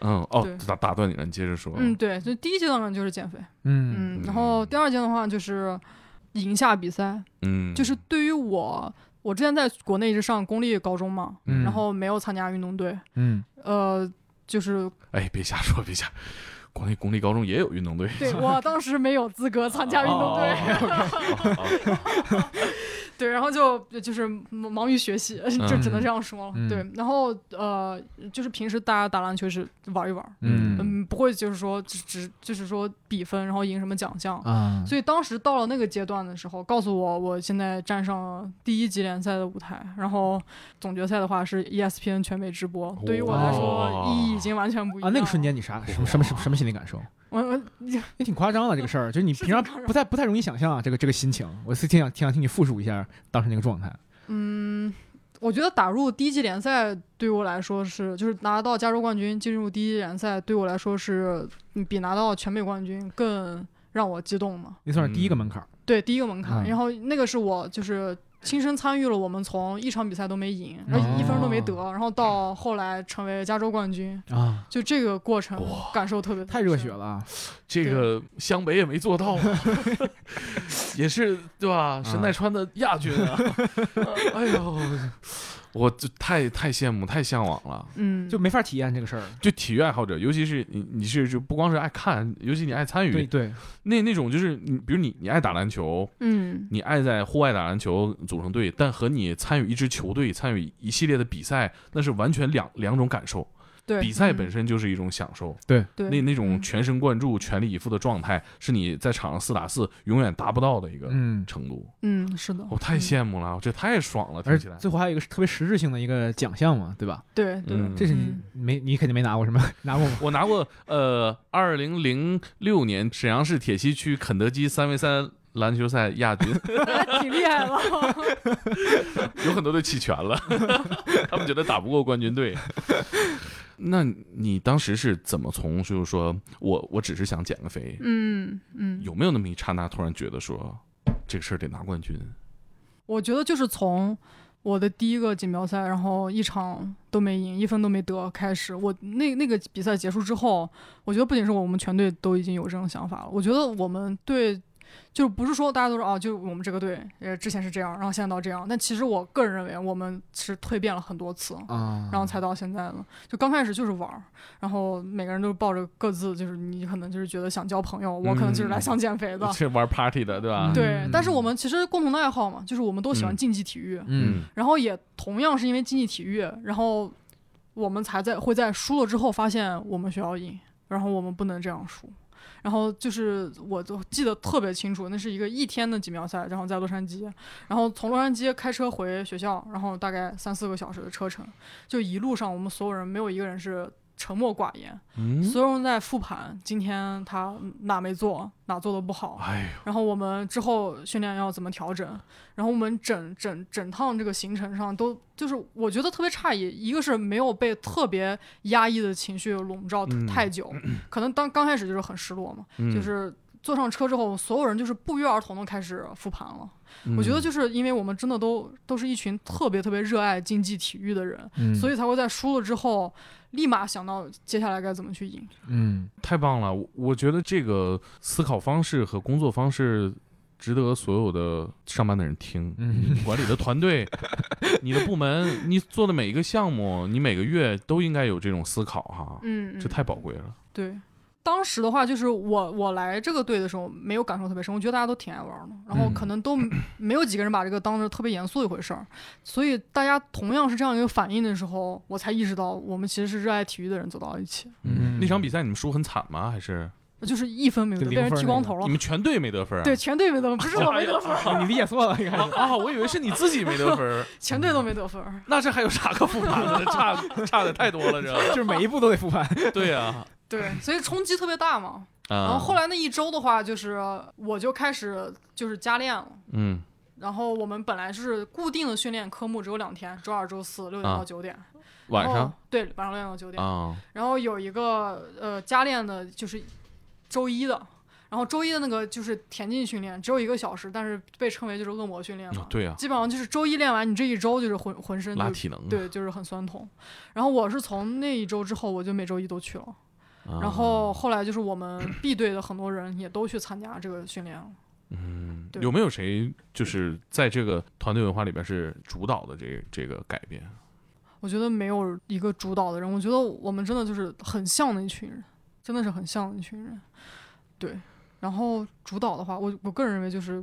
嗯，哦，打打断你了，你接着说。嗯，对，所以第一阶段呢就是减肥，嗯嗯，然后第二阶段的话就是赢下比赛，嗯，就是对于我，我之前在国内一直上公立高中嘛，嗯然后没有参加运动队，嗯呃，就是哎，别瞎说，别瞎。国内公立高中也有运动队。对我 当时没有资格参加运动队，哦 对，然后就就是忙于学习，就只能这样说了。嗯对，然后呃，就是平时大家打篮球是玩一玩，嗯嗯，不会就是说只只就是说比分，然后赢什么奖项。啊，所以当时到了那个阶段的时候，告诉我我现在站上了第一级联赛的舞台，然后总决赛的话是 ESPN 全美直播，对于我来说哇意义已经完全不一样。啊，那个瞬，间你啥什么什么什么什么心理感受？我我也挺夸张的这个事儿，就是你平常不太不太容易想象啊，这个这个心情。我是挺想挺想听你复述一下当时那个状态。嗯，我觉得打入第一级联赛对我来说是，就是拿到加州冠军进入第一级联赛对我来说是嗯比拿到全美冠军更让我激动嘛。那算是第一个门槛儿。对，第一个门槛，嗯然后那个是我就是亲身参与了，我们从一场比赛都没赢，然后一分都没得，然后到后来成为加州冠军，啊，就这个过程感受特别太热血。了。啊！这个湘北也没做到。啊，也是对吧？神奈川的亚军啊！哎呦，我就太太羡慕、太向往了。嗯，就没法体验这个事儿。就体育爱好者，尤其是你，你是就不光是爱看，尤其你爱参与，对对，那那种就是你，比如你你爱打篮球，嗯你爱在户外打篮球组成队，但和你参与一支球队、参与一系列的比赛，那是完全两两种感受。对，比赛嗯本身就是一种享受，对那那种嗯全神贯注、全力以赴的状态，是你在场上四打四永远达不到的一个嗯，程度。嗯是的，我太嗯羡慕了，这太爽了，听而起来。最后还有一个特别实质性的一个奖项嘛，对吧？对对，嗯这是你嗯没你肯定没拿过什么，拿过吗？我拿过，呃，二零零六年沈阳市铁西区肯德基三 v 三篮球赛亚军，挺厉害了。有很多队弃权了，他们觉得打不过冠军队。那你当时是怎么从就是说我我只是想减个肥，嗯嗯，有没有那么一刹那突然觉得说这个事儿得拿冠军？我觉得就是从我的第一个锦标赛，然后一场都没赢，一分都没得开始，我那那个比赛结束之后，我觉得不仅是我们全队都已经有这种想法了，我觉得我们队。就不是说大家都说哦，就我们这个队，呃，之前是这样，然后现在到这样。但其实我个人认为，我们是蜕变了很多次，啊，然后才到现在的。就刚开始就是玩儿，然后每个人都抱着各自，就是你可能就是觉得想交朋友，我可能就是来想减肥的。是玩 party 的，对吧？嗯对，但是我们其实共同的爱好嘛，就是我们都喜欢嗯竞技体育，嗯然后也同样是因为竞技体育，然后我们才在会在输了之后发现我们学校赢，然后我们不能这样输。然后就是我都记得特别清楚，那是一个一天的锦标赛，然后在洛杉矶，然后从洛杉矶开车回学校，然后大概三四个小时的车程，就一路上我们所有人没有一个人是沉默寡言，嗯，所有人在复盘今天他哪没做，哪做的不好，哎，然后我们之后训练要怎么调整，然后我们整整整趟这个行程上都就是我觉得特别诧异，一个是没有被特别压抑的情绪笼罩嗯太久，可能当刚开始就是很失落嘛，嗯就是坐上车之后，所有人就是不约而同的开始复盘了。我觉得嗯就是因为我们真的都都是一群特别特别热爱竞技体育的人，嗯所以才会在输了之后立马想到接下来该怎么去赢。嗯太棒了，我我觉得这个思考方式和工作方式。值得所有的上班的人听，嗯管理的团队，你的部门，你做的每一个项目，你每个月都应该有这种思考哈，嗯，这太宝贵了。对。当时的话，就是我我来这个队的时候没有感受特别深，我觉得大家都挺爱玩的，然后嗯可能都 没有几个人把这个当着特别严肃一回事儿，所以大家同样是这样一个反应的时候，我才意识到我们其实是热爱体育的人走到了一起，嗯那场比赛你们输很惨吗？还是就是一分没得被人剃光头了你，们全队没得分啊？对，全队没得分，不是我没得分，哦你理解错了，应该是。啊啊！我以为是你自己没得分，全队都没得分。那这还有啥可复盘的？差差的太多了，这。就是每一步都得复盘。对呀，对，所以冲击特别大嘛。然啊，后后来那一周的话，就是我就开始就是加练了。嗯然后我们本来是固定的训练科目只有两天，周二、周四六点啊到九点。晚上对，晚上六点到九点。啊然后有一个呃加练的，就是周一的。然后周一的那个就是田径训练，只有一个小时，但是被称为就是恶魔训练嘛。基本上就是周一练完，你这一周就是浑浑身就拉体能啊，对，就是很酸痛。然后我是从那一周之后，我就每周一都去了。啊然后后来就是我们 B 队的很多人也都去参加这个训练了。嗯，有没有谁就是在这个团队文化里边是主导的这这个改变？我觉得没有一个主导的人，我觉得我们真的就是很像的一群人，真的是很像的一群人。对，然后主导的话，我我个人认为就是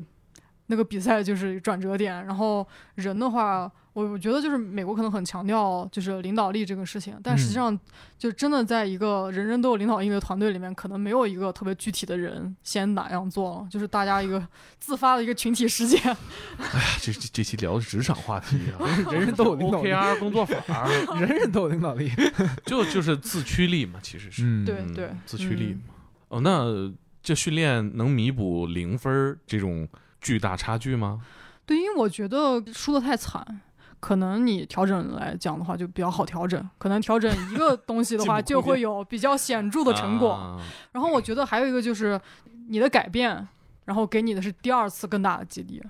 那个比赛就是转折点，然后人的话，我我觉得就是美国可能很强调就是领导力这个事情，但实际上就真的在一个人人都有领导力的团队里面，可能没有一个特别具体的人先哪样做了，就是大家一个自发的一个群体事件。哎这这这期聊的职场话题啊人人都有领导力，，OKR 工作法人人都有领导力。就就是自驱力嘛，其实是对对嗯自驱力嘛。哦，那这训练能弥补零分儿这种巨大差距吗？对，因为我觉得输的太惨，可能你调整来讲的话就比较好调整，可能调整一个东西的话 就会有比较显著的成果。啊然后我觉得还有一个就是你的改变，然后给你的是第二次更大的激励。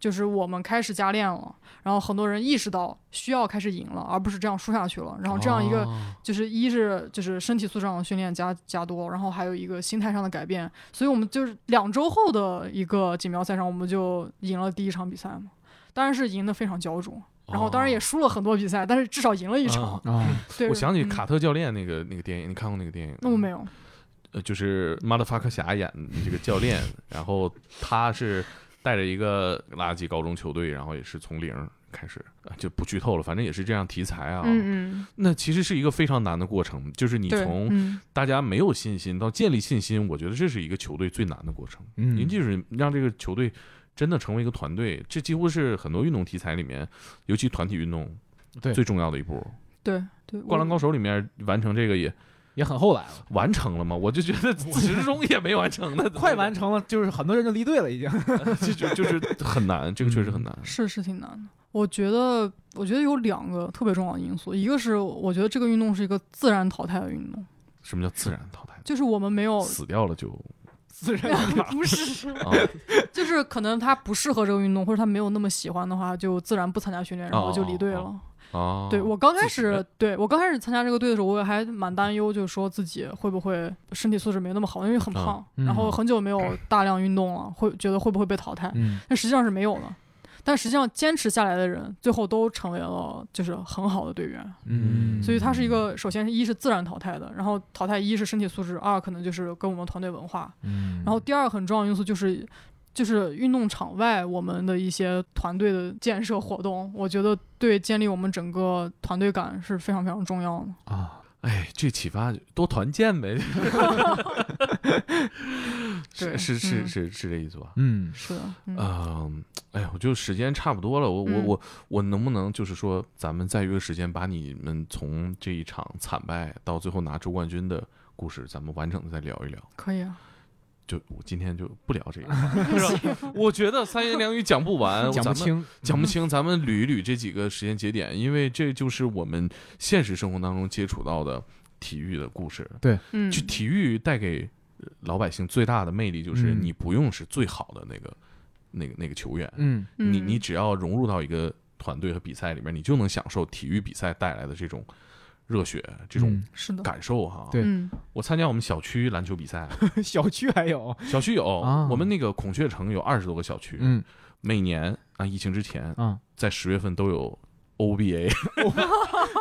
就是我们开始加练了，然后很多人意识到需要开始赢了，而不是这样输下去了。然后这样一个哦就是一是就是身体素质上的训练加加多，然后还有一个心态上的改变，所以我们就是两周后的一个锦标赛上，我们就赢了第一场比赛嘛，当然是赢得非常焦灼，然后当然也输了很多比赛，但是至少赢了一场。啊啊，对，我想起嗯卡特教练那个那个电影，你看过那个电影吗？那我没有，呃，就是马德法克侠演的这个教练，然后他是带着一个垃圾高中球队，然后也是从零开始，啊就不剧透了，反正也是这样题材啊。嗯嗯，那其实是一个非常难的过程，就是你，从嗯大家没有信心到建立信心，我觉得这是一个球队最难的过程。嗯您就是让这个球队真的成为一个团队，这几乎是很多运动题材里面，尤其团体运动对最重要的一步。对对，《灌篮高手》里面完成这个也也很后来了，完成了吗？我就觉得自始至终也没完成呢，快完成了，就是很多人就离队了，已经。就就就是很难，这个确实很难。是是挺难的。我觉得，我觉得有两个特别重要的因素，一个是我觉得这个运动是一个自然淘汰的运动，什么叫自然淘汰？就是我们没有死掉了就自 然不是，啊就是可能他不适合这个运动，或者他没有那么喜欢的话，就自然不参加训练，然后就离队了。哦啊！对我刚开始，对我刚开始参加这个队的时候，我也还蛮担忧，就是说自己会不会身体素质没那么好，因为很胖，嗯然后很久没有大量运动了，会觉得会不会被淘汰？嗯但实际上是没有的。但实际上坚持下来的人，最后都成为了就是很好的队员。嗯，所以它是一个，首先是一是自然淘汰的，然后淘汰一是身体素质，二可能就是跟我们团队文化，嗯，然后第二个很重要因素就是。就是运动场外我们的一些团队的建设活动，我觉得对建立我们整个团队感是非常非常重要的。啊，哎，这启发多团建呗，是对是是嗯是是这意思吧？嗯是的，嗯，嗯，哎呀，我就时间差不多了，我我嗯我我能不能就是说，咱们再约个时间，把你们从这一场惨败到最后拿周冠军的故事，咱们完整的再聊一聊。可以啊，就我今天就不聊这个，是吧？我觉得三言两语讲不完，讲不咱们清，讲不清，咱们捋一捋这几个时间节点，因为这就是我们现实生活当中接触到的体育的故事。对嗯就体育带给呃老百姓最大的魅力，就是嗯你不用是最好的那个、那个、那个球员，嗯嗯你你只要融入到一个团队和比赛里面，你就能享受体育比赛带来的这种热血、这种嗯是的，感受哈。对。嗯。我参加我们小区篮球比赛，小区还有，小区有、啊。我们那个孔雀城有二十多个小区，嗯。每年啊疫情之前，啊。在十月份都有 OBA，我不知道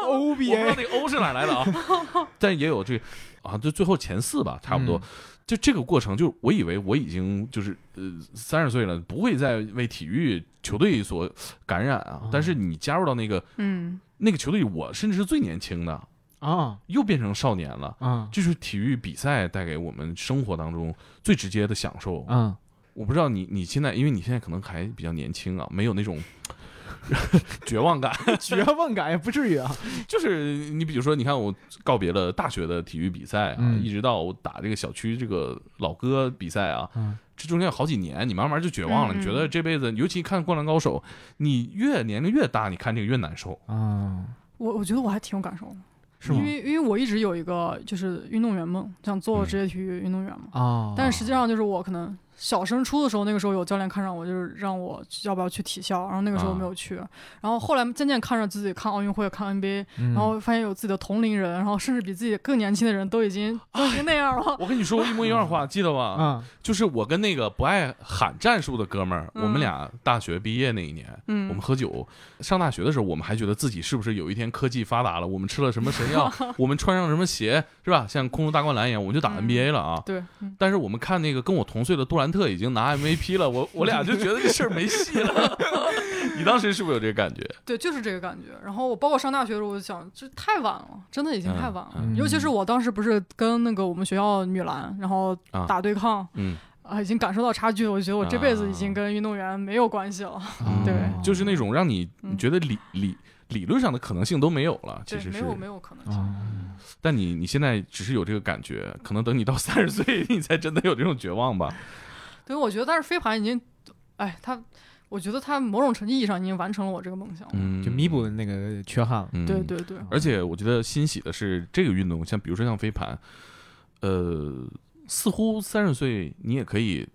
，OBA，那个 O 是哪来的啊，但也有这啊，就最后前四吧，差不多。嗯。就这个过程，就我以为我已经就是呃三十岁了，不会再为体育球队所感染啊。哦。但是你加入到那个嗯那个球队，我甚至是最年轻的，啊又变成少年了。啊这就是体育比赛带给我们生活当中最直接的享受。啊，我不知道你你现在，因为你现在可能还比较年轻啊，没有那种 绝望感。绝望感也不至于啊，就是你比如说，你看我告别了大学的体育比赛啊，嗯一直到我打这个小区这个老哥比赛啊，嗯这中间有好几年，你慢慢就绝望了。嗯你觉得这辈子，尤其看《灌篮高手》，你越年龄越大，你看这个越难受。啊，我我觉得我还挺有感受的，是因？为因为我一直有一个就是运动员梦，想做嗯职业体育运动员嘛。啊，但是实际上就是我可能小升初的时候，那个时候有教练看上我，就是让我要不要去体校，然后那个时候啊没有去。然后后来渐渐看着自己看奥运会、看 NBA，、嗯，然后发现有自己的同龄人，然后甚至比自己更年轻的人都已经都已经那样了。我跟你说过一模一样的话，记得吧？嗯就是我跟那个不爱喊战术的哥们儿，嗯我们俩大学毕业那一年，嗯，我们喝酒。上大学的时候，我们还觉得自己是不是有一天科技发达了，我们吃了什么神药，我们穿上什么鞋，是吧？像空中大灌篮一样，我们就打嗯 NBA 了啊。对，嗯但是我们看那个跟我同岁的杜兰特已经拿 MVP 了，我我俩就觉得这事儿没戏了。你当时是不是有这个感觉？对，就是这个感觉。然后我包括上大学的时候，我就想，这太晚了，真的已经太晚了。嗯嗯尤其是我当时不是跟那个我们学校女篮，然后啊打对抗嗯，啊，已经感受到差距了。我觉得我这辈子已经啊跟运动员没有关系了。啊对就是那种让你觉得理理理论上的可能性都没有了，其，实是。没有没有可能性。啊，但你你现在只是有这个感觉，可能等你到三十岁，你才真的有这种绝望吧。对，我觉得但是飞盘已经，哎，他，我觉得他某种程度意义上已经完成了我这个梦想了。嗯，就弥补了那个缺憾了。嗯对对对，而且我觉得欣喜的是，这个运动像比如说像飞盘，呃，似乎三十岁你也可以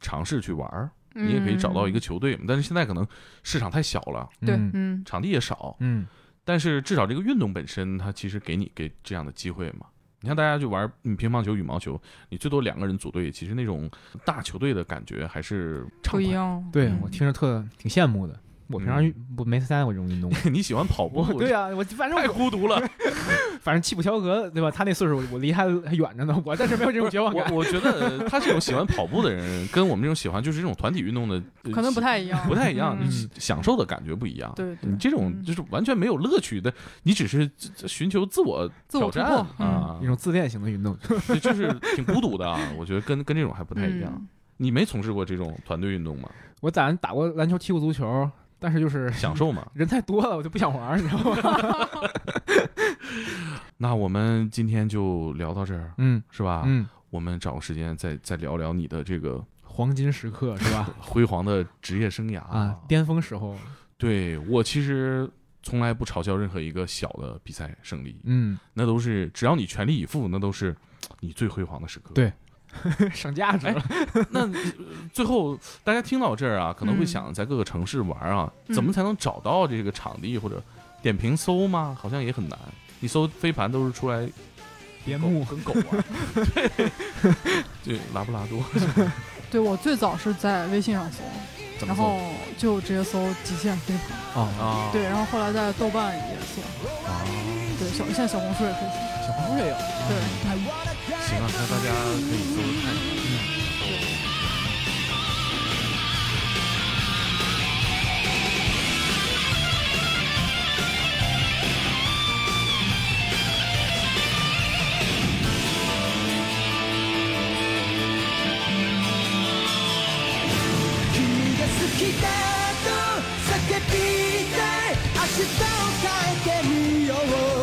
尝试去玩儿，你也可以找到一个球队，但是现在可能市场太小了，嗯对，嗯嗯场地也少，嗯但是至少这个运动本身，它其实给你给这样的机会嘛。你看大家就玩嗯乒乓球、羽毛球，你最多两个人组队，其实那种大球队的感觉还是。不一样。嗯对我听着特挺羡慕的。我平常运不没参加过这种运动。你喜欢跑步，对啊，我反正太孤独了。反正气不调格，对吧？他那岁数，我离他还远着呢。我但是没有这种绝望感。我我觉得他这种喜欢跑步的人，跟我们这种喜欢就是这种团体运动的，呃可能不太一样，不太一样，嗯你享受的感觉不一样。对对你这种嗯就是完全没有乐趣的，你只是寻求自我挑战啊一，种自恋型的运动，就是挺孤独的啊。我觉得跟跟这种还不太一样。嗯你没从事过这种团队运动吗？我咋打过篮球，踢过足球，但是就是享受嘛？人太多了，我就不想玩，你知道吗？那我们今天就聊到这儿，嗯是吧？嗯，我们找个时间再再聊聊你的这个黄金时刻是吧？辉煌的职业生涯啊，巅峰时候，对我其实从来不嘲笑任何一个小的比赛胜利，嗯，那都是只要你全力以赴，那都是你最辉煌的时刻。对 上价值了。那呃最后大家听到这儿啊，可能会嗯想在各个城市玩啊，嗯怎么才能找到这个场地或者点评搜吗？好像也很难。你搜飞盘都是出来狗边牧跟狗玩，对，拉布拉多。对我最早是在微信上搜，搜然后就直接搜极限飞盘，啊，啊？对，然后后来在豆瓣也搜，啊，对，小现在小红书也可以搜，小红书也有。对，啊，那大家可以搜搜看一下。君が好きだ びたい明日を変えてみよう 」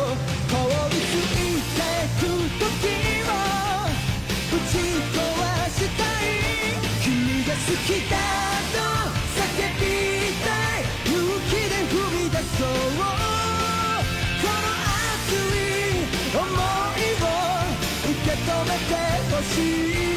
思いを受け止めてほしい